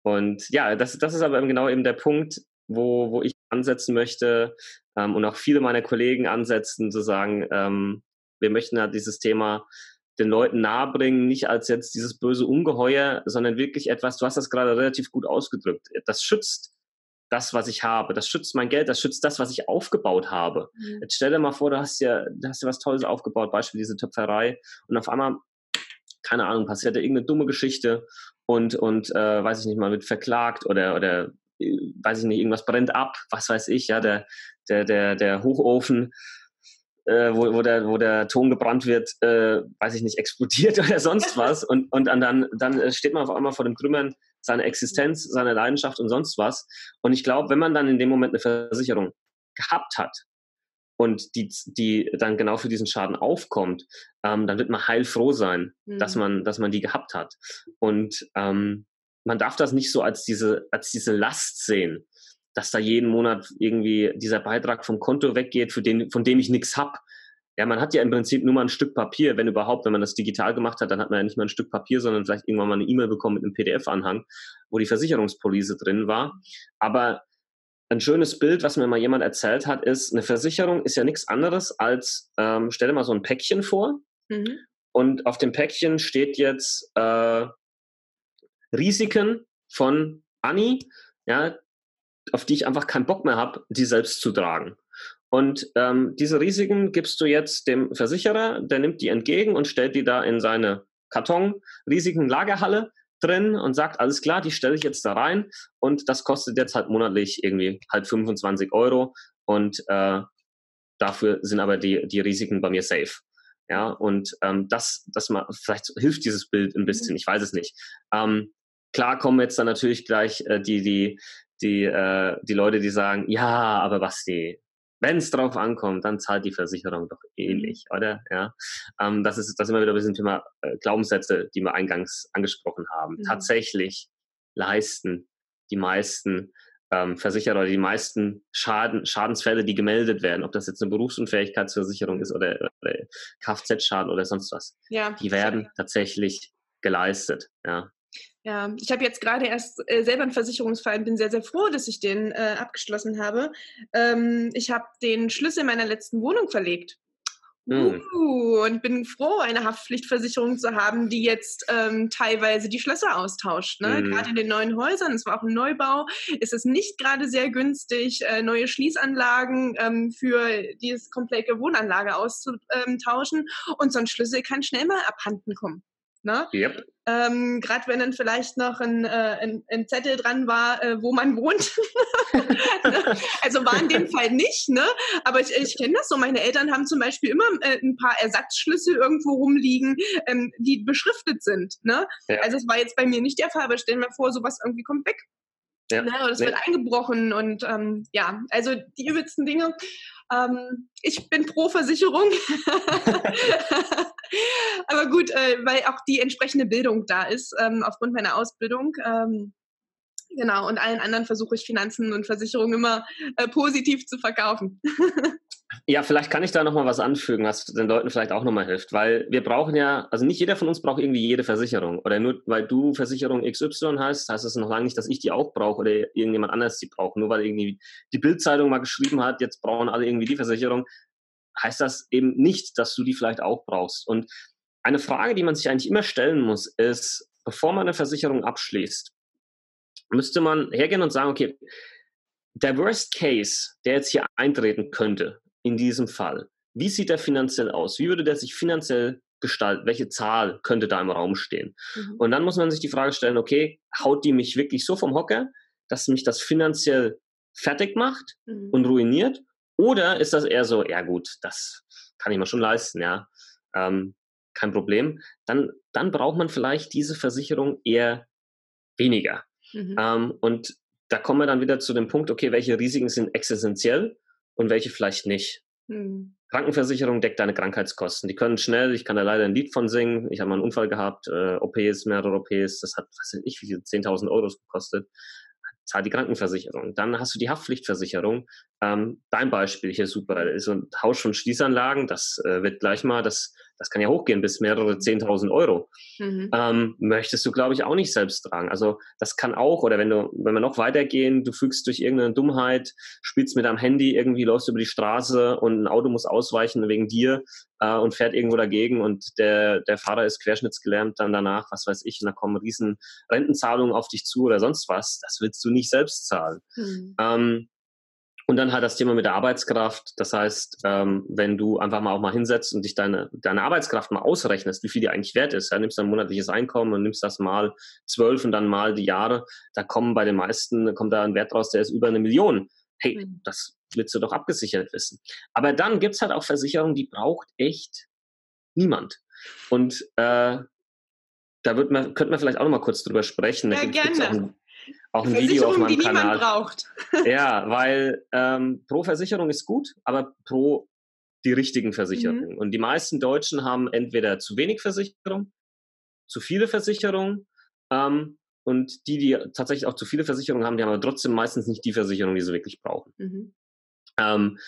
Und ja, das, das ist aber eben genau eben der Punkt, wo, wo ich ansetzen möchte ähm, und auch viele meiner Kollegen ansetzen, zu sagen, ähm, wir möchten ja dieses Thema den Leuten nahebringen, nicht als jetzt dieses böse Ungeheuer, sondern wirklich etwas, du hast das gerade relativ gut ausgedrückt, das schützt das, was ich habe, das schützt mein Geld, das schützt das, was ich aufgebaut habe. Mhm. Jetzt stell dir mal vor, du hast ja, du hast ja was Tolles aufgebaut, Beispiel diese Töpferei, und auf einmal keine Ahnung, passiert da irgendeine dumme Geschichte und, und äh, weiß ich nicht mal, wird verklagt oder, oder äh, weiß ich nicht, irgendwas brennt ab, was weiß ich, ja, der, der, der, der Hochofen, äh, wo, wo, der, wo der Ton gebrannt wird, äh, weiß ich nicht, explodiert oder sonst was und, und dann, dann steht man auf einmal vor dem Trümmern seiner Existenz, seiner Leidenschaft und sonst was. Und ich glaube, wenn man dann in dem Moment eine Versicherung gehabt hat, und die, die dann genau für diesen Schaden aufkommt, ähm, dann wird man heilfroh sein, mhm. dass man, dass man die gehabt hat. Und ähm, man darf das nicht so als diese, als diese Last sehen, dass da jeden Monat irgendwie dieser Beitrag vom Konto weggeht, für den, von dem ich nichts hab. Ja, man hat ja im Prinzip nur mal ein Stück Papier, wenn überhaupt, wenn man das digital gemacht hat, dann hat man ja nicht mal ein Stück Papier, sondern vielleicht irgendwann mal eine E-Mail bekommen mit einem PDF-Anhang, wo die Versicherungspolice drin war. Aber ein schönes Bild, was mir mal jemand erzählt hat, ist, eine Versicherung ist ja nichts anderes als, ähm, stell dir mal so ein Päckchen vor mhm. und auf dem Päckchen steht jetzt äh, Risiken von Anni, ja, auf die ich einfach keinen Bock mehr habe, die selbst zu tragen. Und ähm, diese Risiken gibst du jetzt dem Versicherer, der nimmt die entgegen und stellt die da in seine Karton-Risiken-Lagerhalle drin und sagt, alles klar, die stelle ich jetzt da rein und das kostet jetzt halt monatlich irgendwie halt 25 Euro und äh, dafür sind aber die, die Risiken bei mir safe. Ja, und ähm, das, das mal, vielleicht hilft dieses Bild ein bisschen, ich weiß es nicht. Ähm, klar kommen jetzt dann natürlich gleich äh, die, die, die, äh, die Leute, die sagen, ja, aber was die, wenn es drauf ankommt, dann zahlt die Versicherung doch ähnlich, mhm. oder? Ja, ähm, das ist das ist immer wieder ein bisschen Thema äh, Glaubenssätze, die wir eingangs angesprochen haben. Mhm. Tatsächlich leisten die meisten ähm, Versicherer oder die meisten Schaden, Schadensfälle, die gemeldet werden, ob das jetzt eine Berufsunfähigkeitsversicherung ist oder, oder Kfz-Schaden oder sonst was, ja, die werden ja. tatsächlich geleistet. Ja. Ja, ich habe jetzt gerade erst äh, selber einen Versicherungsfall und bin sehr, sehr froh, dass ich den äh, abgeschlossen habe. Ähm, ich habe den Schlüssel meiner letzten Wohnung verlegt. Mhm. Uh, und bin froh, eine Haftpflichtversicherung zu haben, die jetzt ähm, teilweise die Schlösser austauscht. Ne? Mhm. Gerade in den neuen Häusern, es war auch ein Neubau, ist es nicht gerade sehr günstig, äh, neue Schließanlagen ähm, für diese komplette Wohnanlage auszutauschen. Und so ein Schlüssel kann schnell mal abhanden kommen. Ne? Yep. Ähm, Gerade wenn dann vielleicht noch ein, äh, ein, ein Zettel dran war, äh, wo man wohnt. also war in dem Fall nicht, ne? Aber ich, ich kenne das so. Meine Eltern haben zum Beispiel immer äh, ein paar Ersatzschlüssel irgendwo rumliegen, ähm, die beschriftet sind. Ne? Ja. Also es war jetzt bei mir nicht der Fall, aber stellen wir vor, sowas irgendwie kommt weg. Ja. Ne? Oder es nee. wird eingebrochen und ähm, ja, also die übelsten Dinge. Ähm, ich bin pro Versicherung. Aber gut, äh, weil auch die entsprechende Bildung da ist, ähm, aufgrund meiner Ausbildung. Ähm, genau, und allen anderen versuche ich Finanzen und Versicherungen immer äh, positiv zu verkaufen. Ja, vielleicht kann ich da nochmal was anfügen, was den Leuten vielleicht auch nochmal hilft, weil wir brauchen ja, also nicht jeder von uns braucht irgendwie jede Versicherung oder nur weil du Versicherung XY hast, heißt das noch lange nicht, dass ich die auch brauche oder irgendjemand anders die braucht. Nur weil irgendwie die Bildzeitung mal geschrieben hat, jetzt brauchen alle irgendwie die Versicherung, heißt das eben nicht, dass du die vielleicht auch brauchst. Und eine Frage, die man sich eigentlich immer stellen muss, ist, bevor man eine Versicherung abschließt, müsste man hergehen und sagen, okay, der Worst Case, der jetzt hier eintreten könnte, in diesem Fall? Wie sieht der finanziell aus? Wie würde der sich finanziell gestalten? Welche Zahl könnte da im Raum stehen? Mhm. Und dann muss man sich die Frage stellen, okay, haut die mich wirklich so vom Hocker, dass mich das finanziell fertig macht mhm. und ruiniert? Oder ist das eher so, ja gut, das kann ich mir schon leisten, ja, ähm, kein Problem. Dann, dann braucht man vielleicht diese Versicherung eher weniger. Mhm. Ähm, und da kommen wir dann wieder zu dem Punkt, okay, welche Risiken sind existenziell und welche vielleicht nicht. Mhm. Krankenversicherung deckt deine Krankheitskosten. Die können schnell, ich kann da leider ein Lied von singen. Ich habe mal einen Unfall gehabt, äh, OPs, mehrere OPs, das hat, was weiß ich, wie viel, 10.000 Euro gekostet zahlt die Krankenversicherung. Dann hast du die Haftpflichtversicherung. Ähm, dein Beispiel hier super. So ein Tausch von Schließanlagen, das äh, wird gleich mal, das, das kann ja hochgehen bis mehrere 10.000 Euro. Mhm. Ähm, möchtest du, glaube ich, auch nicht selbst tragen. Also das kann auch, oder wenn du, wenn wir noch weitergehen, du fügst durch irgendeine Dummheit, spielst mit deinem Handy irgendwie, läufst über die Straße und ein Auto muss ausweichen wegen dir äh, und fährt irgendwo dagegen und der, der Fahrer ist querschnittsgelähmt dann danach, was weiß ich, und da kommen riesen Rentenzahlungen auf dich zu oder sonst was. Das willst du nicht selbst zahlen. Mhm. Ähm, und dann halt das Thema mit der Arbeitskraft. Das heißt, ähm, wenn du einfach mal auch mal hinsetzt und dich deine, deine Arbeitskraft mal ausrechnest, wie viel die eigentlich wert ist, ja, nimmst dein monatliches Einkommen und nimmst das mal zwölf und dann mal die Jahre, da kommen bei den meisten, kommt da ein Wert raus, der ist über eine Million. Hey, mhm. das willst du doch abgesichert wissen. Aber dann gibt's halt auch Versicherungen, die braucht echt niemand. Und äh, da wird man, könnte man vielleicht auch noch mal kurz drüber sprechen. Ja, gerne auch ein Video auf meinem die Kanal. braucht. ja, weil ähm, pro Versicherung ist gut, aber pro die richtigen Versicherungen. Mhm. Und die meisten Deutschen haben entweder zu wenig Versicherung, zu viele Versicherungen ähm, und die, die tatsächlich auch zu viele Versicherungen haben, die haben aber trotzdem meistens nicht die Versicherung, die sie wirklich brauchen. Mhm. Ähm,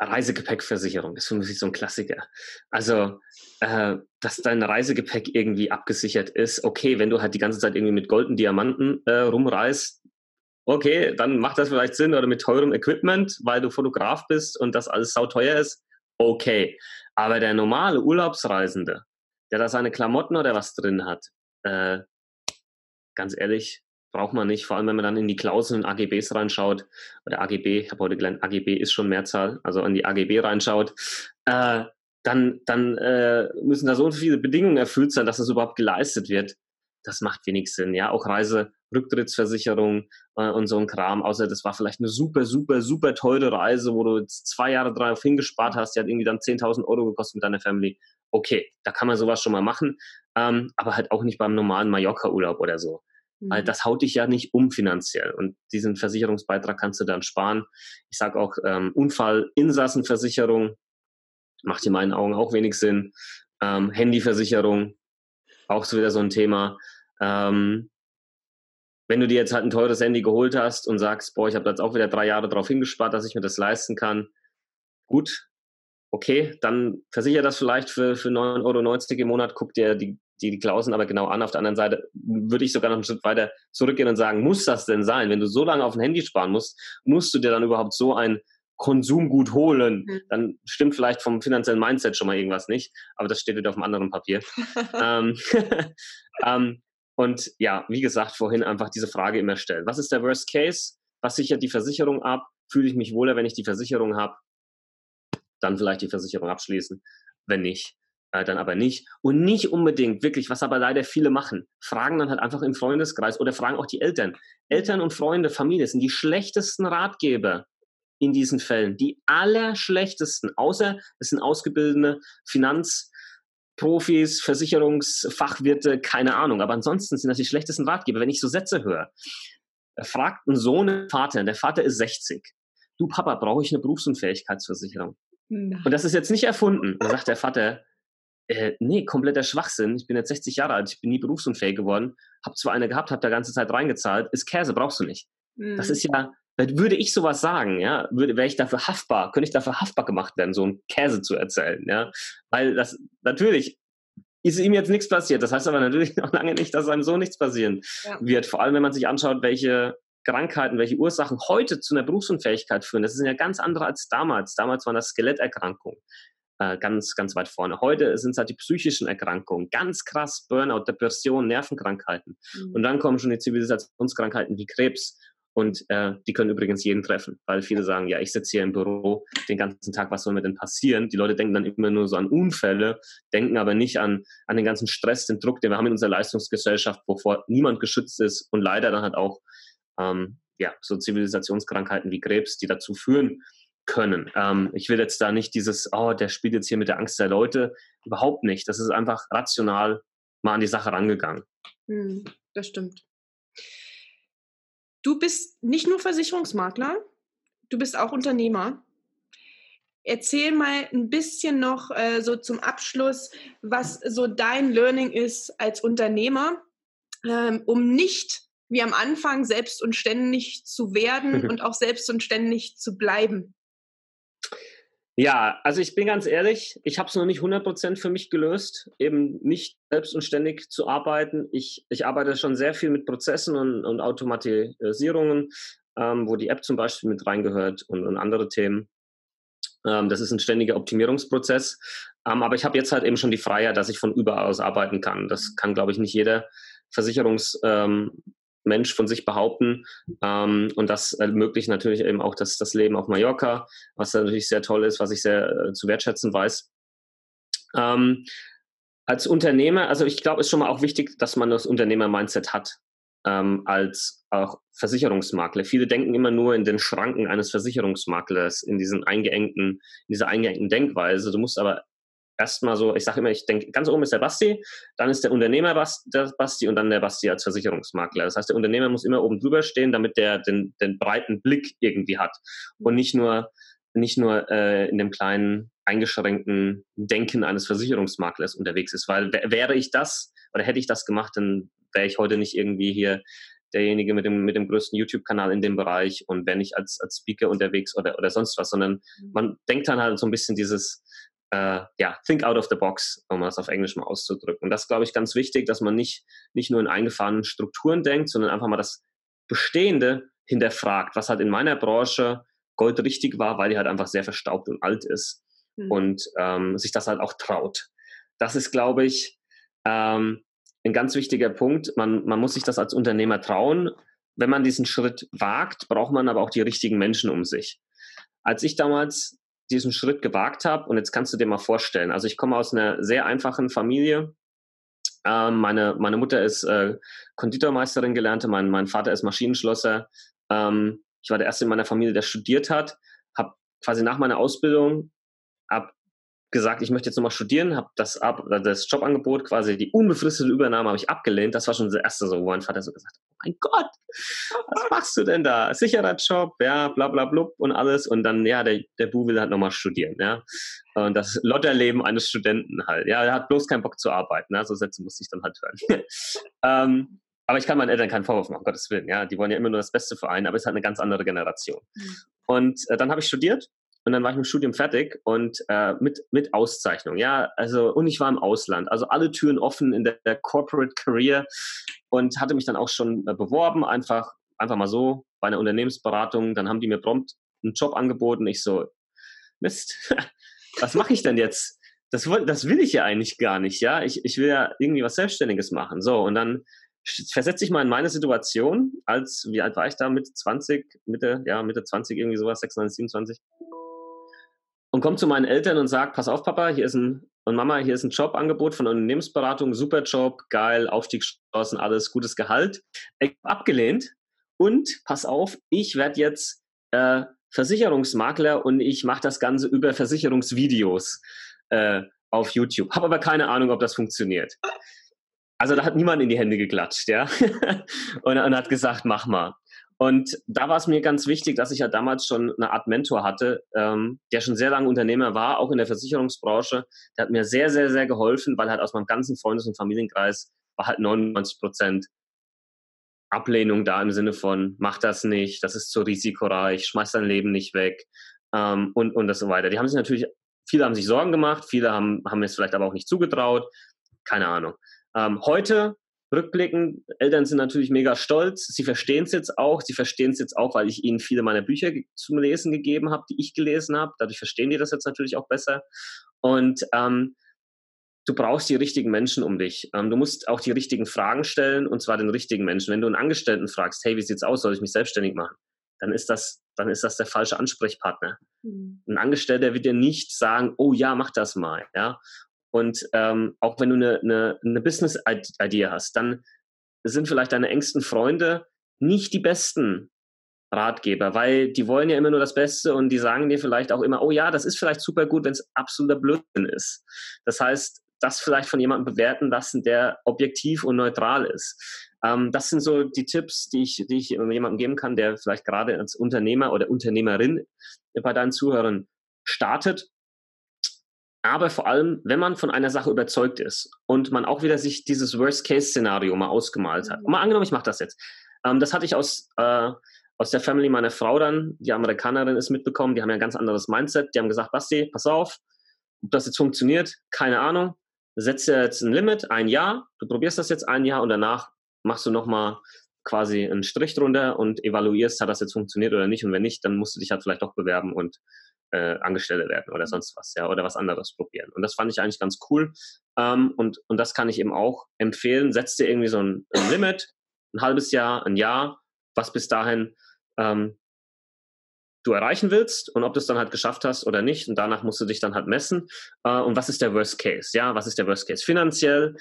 Reisegepäckversicherung ist für mich so ein Klassiker. Also, äh, dass dein Reisegepäck irgendwie abgesichert ist, okay, wenn du halt die ganze Zeit irgendwie mit Gold und Diamanten äh, rumreist, okay, dann macht das vielleicht Sinn oder mit teurem Equipment, weil du Fotograf bist und das alles sauteuer ist, okay. Aber der normale Urlaubsreisende, der da seine Klamotten oder was drin hat, äh, ganz ehrlich, braucht man nicht, vor allem wenn man dann in die Klauseln AGBs reinschaut, oder AGB, ich habe heute gelernt, AGB ist schon Mehrzahl, also in die AGB reinschaut, äh, dann, dann äh, müssen da so viele Bedingungen erfüllt sein, dass das überhaupt geleistet wird. Das macht wenig Sinn. Ja, auch Reiserücktrittsversicherung äh, und so ein Kram. Außer das war vielleicht eine super, super, super teure Reise, wo du jetzt zwei Jahre drauf hingespart hast. Die hat irgendwie dann 10.000 Euro gekostet mit deiner Family. Okay, da kann man sowas schon mal machen. Ähm, aber halt auch nicht beim normalen Mallorca-Urlaub oder so. Weil mhm. das haut dich ja nicht um finanziell. Und diesen Versicherungsbeitrag kannst du dann sparen. Ich sage auch ähm, Unfallinsassenversicherung macht in meinen Augen auch wenig Sinn. Ähm, Handyversicherung, auch so wieder so ein Thema. Ähm, wenn du dir jetzt halt ein teures Handy geholt hast und sagst, boah, ich habe jetzt auch wieder drei Jahre darauf hingespart, dass ich mir das leisten kann, gut, okay, dann versichere das vielleicht für, für 9,90 Euro im Monat, guck dir die die, die Klauseln aber genau an. Auf der anderen Seite würde ich sogar noch einen Schritt weiter zurückgehen und sagen, muss das denn sein? Wenn du so lange auf ein Handy sparen musst, musst du dir dann überhaupt so ein Konsumgut holen, mhm. dann stimmt vielleicht vom finanziellen Mindset schon mal irgendwas nicht, aber das steht wieder auf einem anderen Papier. ähm, ähm, und ja, wie gesagt, vorhin einfach diese Frage immer stellen. Was ist der Worst Case? Was sichert die Versicherung ab? Fühle ich mich wohler, wenn ich die Versicherung habe? Dann vielleicht die Versicherung abschließen. Wenn nicht, äh, dann aber nicht. Und nicht unbedingt, wirklich, was aber leider viele machen, fragen dann halt einfach im Freundeskreis oder fragen auch die Eltern. Eltern und Freunde, Familie sind die schlechtesten Ratgeber in diesen Fällen. Die allerschlechtesten, außer es sind ausgebildete Finanz- Profis, Versicherungsfachwirte, keine Ahnung. Aber ansonsten sind das die schlechtesten Ratgeber. Wenn ich so Sätze höre, fragt ein Sohn einen Vater, der Vater ist 60. Du Papa, brauche ich eine Berufsunfähigkeitsversicherung? Nein. Und das ist jetzt nicht erfunden. Da sagt der Vater, äh, nee, kompletter Schwachsinn. Ich bin jetzt 60 Jahre alt, ich bin nie berufsunfähig geworden, habe zwar eine gehabt, habe da ganze Zeit reingezahlt, ist Käse, brauchst du nicht. Mhm. Das ist ja, würde ich sowas sagen, ja, würde, wäre ich dafür haftbar, könnte ich dafür haftbar gemacht werden, so einen Käse zu erzählen, ja. Weil das, natürlich ist ihm jetzt nichts passiert. Das heißt aber natürlich noch lange nicht, dass einem so nichts passieren ja. wird. Vor allem, wenn man sich anschaut, welche Krankheiten, welche Ursachen heute zu einer Berufsunfähigkeit führen. Das sind ja ganz andere als damals. Damals waren das Skeletterkrankungen äh, ganz, ganz weit vorne. Heute sind es halt die psychischen Erkrankungen, ganz krass Burnout, Depression, Nervenkrankheiten. Mhm. Und dann kommen schon die Zivilisationskrankheiten wie Krebs und äh, die können übrigens jeden treffen, weil viele sagen, ja, ich sitze hier im Büro den ganzen Tag, was soll mir denn passieren? Die Leute denken dann immer nur so an Unfälle, denken aber nicht an, an den ganzen Stress, den Druck, den wir haben in unserer Leistungsgesellschaft, wovor niemand geschützt ist und leider dann halt auch ähm, ja, so Zivilisationskrankheiten wie Krebs, die dazu führen können. Ähm, ich will jetzt da nicht dieses, oh, der spielt jetzt hier mit der Angst der Leute, überhaupt nicht. Das ist einfach rational mal an die Sache rangegangen. Hm, das stimmt. Du bist nicht nur Versicherungsmakler, du bist auch Unternehmer. Erzähl mal ein bisschen noch äh, so zum Abschluss, was so dein Learning ist als Unternehmer, ähm, um nicht wie am Anfang selbst und ständig zu werden und auch selbst und ständig zu bleiben. Ja, also ich bin ganz ehrlich, ich habe es noch nicht 100% für mich gelöst, eben nicht selbst und ständig zu arbeiten. Ich, ich arbeite schon sehr viel mit Prozessen und, und Automatisierungen, ähm, wo die App zum Beispiel mit reingehört und, und andere Themen. Ähm, das ist ein ständiger Optimierungsprozess. Ähm, aber ich habe jetzt halt eben schon die Freiheit, dass ich von überall aus arbeiten kann. Das kann, glaube ich, nicht jeder Versicherungs- ähm, Mensch von sich behaupten. Ähm, und das ermöglicht natürlich eben auch das, das Leben auf Mallorca, was natürlich sehr toll ist, was ich sehr äh, zu wertschätzen weiß. Ähm, als Unternehmer, also ich glaube, ist schon mal auch wichtig, dass man das Unternehmer-Mindset hat, ähm, als auch Versicherungsmakler. Viele denken immer nur in den Schranken eines Versicherungsmaklers, in diesen eingeengten, in dieser eingeengten Denkweise. Du musst aber erstmal so, ich sage immer, ich denke, ganz oben ist der Basti, dann ist der Unternehmer der Basti und dann der Basti als Versicherungsmakler. Das heißt, der Unternehmer muss immer oben drüber stehen, damit der den, den breiten Blick irgendwie hat und nicht nur, nicht nur äh, in dem kleinen, eingeschränkten Denken eines Versicherungsmaklers unterwegs ist. Weil wäre ich das oder hätte ich das gemacht, dann wäre ich heute nicht irgendwie hier derjenige mit dem, mit dem größten YouTube-Kanal in dem Bereich und wäre nicht als, als Speaker unterwegs oder, oder sonst was, sondern mhm. man denkt dann halt so ein bisschen dieses, äh, ja, think out of the box, um es auf Englisch mal auszudrücken. Und das glaube ich ganz wichtig, dass man nicht, nicht nur in eingefahrenen Strukturen denkt, sondern einfach mal das Bestehende hinterfragt, was halt in meiner Branche goldrichtig war, weil die halt einfach sehr verstaubt und alt ist mhm. und ähm, sich das halt auch traut. Das ist, glaube ich, ähm, ein ganz wichtiger Punkt. Man, man muss sich das als Unternehmer trauen. Wenn man diesen Schritt wagt, braucht man aber auch die richtigen Menschen um sich. Als ich damals diesen Schritt gewagt habe. Und jetzt kannst du dir mal vorstellen, also ich komme aus einer sehr einfachen Familie. Ähm, meine, meine Mutter ist äh, Konditormeisterin gelernte, mein, mein Vater ist Maschinenschlosser. Ähm, ich war der Erste in meiner Familie, der studiert hat, habe quasi nach meiner Ausbildung ab gesagt, ich möchte jetzt nochmal studieren, habe das, ab, das Jobangebot, quasi die unbefristete Übernahme habe ich abgelehnt. Das war schon das erste so, wo mein Vater so gesagt hat, oh mein Gott, was machst du denn da? Sicherer Job, ja, bla bla blub und alles. Und dann, ja, der, der Bu will halt nochmal studieren, ja. Und das Lotterleben eines Studenten halt. Ja, er hat bloß keinen Bock zu arbeiten. Ja? So Sätze musste ich dann halt hören. ähm, aber ich kann meinen Eltern keinen Vorwurf machen, Gottes Willen. Ja, die wollen ja immer nur das Beste für einen, aber es ist halt eine ganz andere Generation. Mhm. Und äh, dann habe ich studiert und dann war ich mit dem Studium fertig und äh, mit, mit Auszeichnung. Ja, also, und ich war im Ausland. Also alle Türen offen in der, der Corporate Career und hatte mich dann auch schon äh, beworben, einfach, einfach mal so bei einer Unternehmensberatung. Dann haben die mir prompt ein Jobangebot und ich so, Mist, was mache ich denn jetzt? Das, das will ich ja eigentlich gar nicht, ja. Ich, ich will ja irgendwie was Selbstständiges machen. So, und dann versetze ich mal in meine Situation, als, wie alt war ich da, Mitte 20, Mitte, ja, Mitte 20, irgendwie sowas, 26, 27. Und komme zu meinen Eltern und sage, pass auf, Papa, hier ist ein, und Mama, hier ist ein Jobangebot von Unternehmensberatung, super Job, geil, Aufstiegschancen, alles, gutes Gehalt. Ich abgelehnt und pass auf, ich werde jetzt äh, Versicherungsmakler und ich mache das Ganze über Versicherungsvideos äh, auf YouTube. Habe aber keine Ahnung, ob das funktioniert. Also da hat niemand in die Hände geklatscht, ja. und, und hat gesagt, mach mal. Und da war es mir ganz wichtig, dass ich ja damals schon eine Art Mentor hatte, ähm, der schon sehr lange Unternehmer war, auch in der Versicherungsbranche. Der hat mir sehr, sehr, sehr geholfen, weil halt aus meinem ganzen Freundes- und Familienkreis war halt 99 Prozent Ablehnung da im Sinne von, mach das nicht, das ist zu risikoreich, schmeiß dein Leben nicht weg ähm, und, und das so weiter. Die haben sich natürlich, viele haben sich Sorgen gemacht, viele haben, haben es vielleicht aber auch nicht zugetraut, keine Ahnung. Ähm, heute rückblickend, Eltern sind natürlich mega stolz. Sie verstehen es jetzt auch. Sie verstehen es jetzt auch, weil ich ihnen viele meiner Bücher zum Lesen gegeben habe, die ich gelesen habe. Dadurch verstehen die das jetzt natürlich auch besser. Und ähm, du brauchst die richtigen Menschen um dich. Ähm, du musst auch die richtigen Fragen stellen und zwar den richtigen Menschen. Wenn du einen Angestellten fragst, hey, wie sieht's aus? Soll ich mich selbstständig machen? Dann ist das, dann ist das der falsche Ansprechpartner. Mhm. Ein Angestellter wird dir nicht sagen, oh ja, mach das mal, ja. Und ähm, auch wenn du eine, eine, eine Business-Idee hast, dann sind vielleicht deine engsten Freunde nicht die besten Ratgeber, weil die wollen ja immer nur das Beste und die sagen dir vielleicht auch immer, oh ja, das ist vielleicht super gut, wenn es absoluter Blödsinn ist. Das heißt, das vielleicht von jemandem bewerten lassen, der objektiv und neutral ist. Ähm, das sind so die Tipps, die ich, die ich jemandem geben kann, der vielleicht gerade als Unternehmer oder Unternehmerin bei deinen Zuhörern startet aber vor allem, wenn man von einer Sache überzeugt ist und man auch wieder sich dieses Worst-Case-Szenario mal ausgemalt hat. Und mal angenommen, ich mache das jetzt. Ähm, das hatte ich aus, äh, aus der Family meiner Frau dann, die Amerikanerin ist mitbekommen, die haben ja ein ganz anderes Mindset. Die haben gesagt, Basti, pass auf, ob das jetzt funktioniert, keine Ahnung. Setze jetzt ein Limit, ein Jahr, du probierst das jetzt ein Jahr und danach machst du nochmal quasi einen Strich drunter und evaluierst, hat das jetzt funktioniert oder nicht. Und wenn nicht, dann musst du dich halt vielleicht doch bewerben und äh, Angestellte werden oder sonst was, ja, oder was anderes probieren. Und das fand ich eigentlich ganz cool. Ähm, und, und das kann ich eben auch empfehlen. Setz dir irgendwie so ein, ein Limit, ein halbes Jahr, ein Jahr, was bis dahin ähm, du erreichen willst und ob du es dann halt geschafft hast oder nicht. Und danach musst du dich dann halt messen. Äh, und was ist der Worst Case? Ja, was ist der Worst Case finanziell?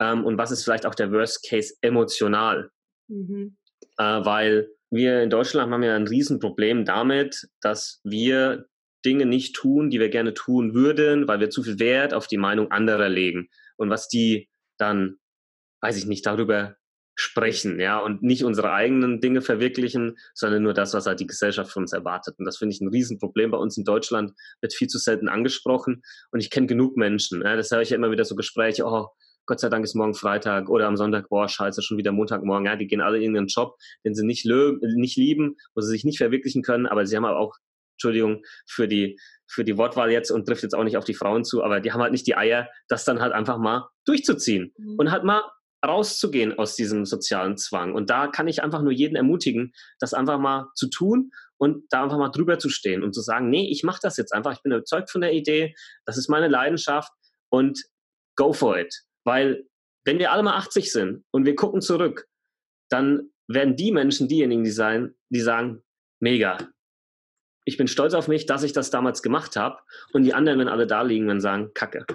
Ähm, und was ist vielleicht auch der Worst Case emotional? Mhm. Äh, weil wir in Deutschland haben ja ein Riesenproblem damit, dass wir Dinge nicht tun, die wir gerne tun würden, weil wir zu viel Wert auf die Meinung anderer legen und was die dann, weiß ich nicht, darüber sprechen, ja, und nicht unsere eigenen Dinge verwirklichen, sondern nur das, was halt die Gesellschaft von uns erwartet. Und das finde ich ein Riesenproblem bei uns in Deutschland, wird viel zu selten angesprochen. Und ich kenne genug Menschen, ja, das höre ich ja immer wieder so Gespräche, oh, Gott sei Dank ist morgen Freitag oder am Sonntag, boah, scheiße, schon wieder Montagmorgen. Ja, die gehen alle in ihren Job, den sie nicht, nicht lieben, wo sie sich nicht verwirklichen können, aber sie haben aber auch Entschuldigung für die, für die Wortwahl jetzt und trifft jetzt auch nicht auf die Frauen zu, aber die haben halt nicht die Eier, das dann halt einfach mal durchzuziehen mhm. und halt mal rauszugehen aus diesem sozialen Zwang. Und da kann ich einfach nur jeden ermutigen, das einfach mal zu tun und da einfach mal drüber zu stehen und zu sagen, nee, ich mache das jetzt einfach, ich bin überzeugt von der Idee, das ist meine Leidenschaft und go for it. Weil wenn wir alle mal 80 sind und wir gucken zurück, dann werden die Menschen diejenigen, die sein, die sagen, mega, ich bin stolz auf mich, dass ich das damals gemacht habe. Und die anderen, wenn alle da liegen, dann sagen, Kacke.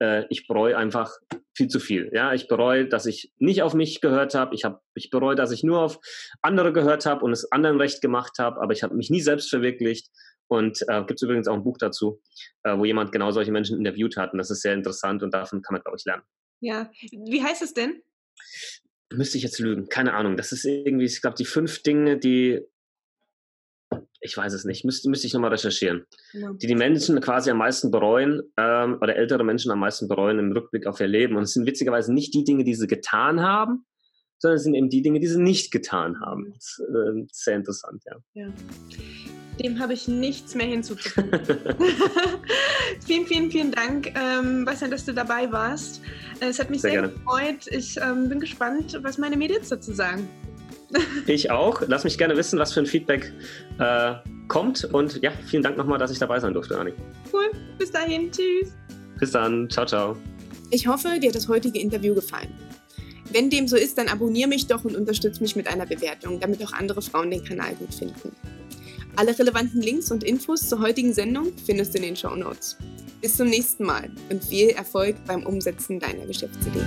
Äh, ich bereue einfach viel zu viel. Ja, ich bereue, dass ich nicht auf mich gehört habe. Ich habe, ich bereue, dass ich nur auf andere gehört habe und es anderen recht gemacht habe. Aber ich habe mich nie selbst verwirklicht. Und äh, gibt es übrigens auch ein Buch dazu, äh, wo jemand genau solche Menschen interviewt hat. Und das ist sehr interessant und davon kann man, glaube ich, lernen. Ja, wie heißt es denn? Müsste ich jetzt lügen, keine Ahnung. Das ist irgendwie, ich glaube, die fünf Dinge, die ich weiß es nicht, müsste, müsste ich nochmal recherchieren, ja. die die Menschen quasi am meisten bereuen ähm, oder ältere Menschen am meisten bereuen im Rückblick auf ihr Leben. Und es sind witzigerweise nicht die Dinge, die sie getan haben, sondern es sind eben die Dinge, die sie nicht getan haben. Das äh, sehr interessant, ja. ja. Dem habe ich nichts mehr hinzuzufügen. vielen, vielen, vielen Dank, ähm, Bastian, dass du dabei warst. Es hat mich sehr, sehr gefreut. Ich ähm, bin gespannt, was meine Mädels dazu sagen. Ich auch. Lass mich gerne wissen, was für ein Feedback äh, kommt. Und ja, vielen Dank nochmal, dass ich dabei sein durfte, Anni. Cool. Bis dahin. Tschüss. Bis dann. Ciao, ciao. Ich hoffe, dir hat das heutige Interview gefallen. Wenn dem so ist, dann abonniere mich doch und unterstütze mich mit einer Bewertung, damit auch andere Frauen den Kanal gut finden. Alle relevanten Links und Infos zur heutigen Sendung findest du in den Show Notes. Bis zum nächsten Mal und viel Erfolg beim Umsetzen deiner Geschäftsidee.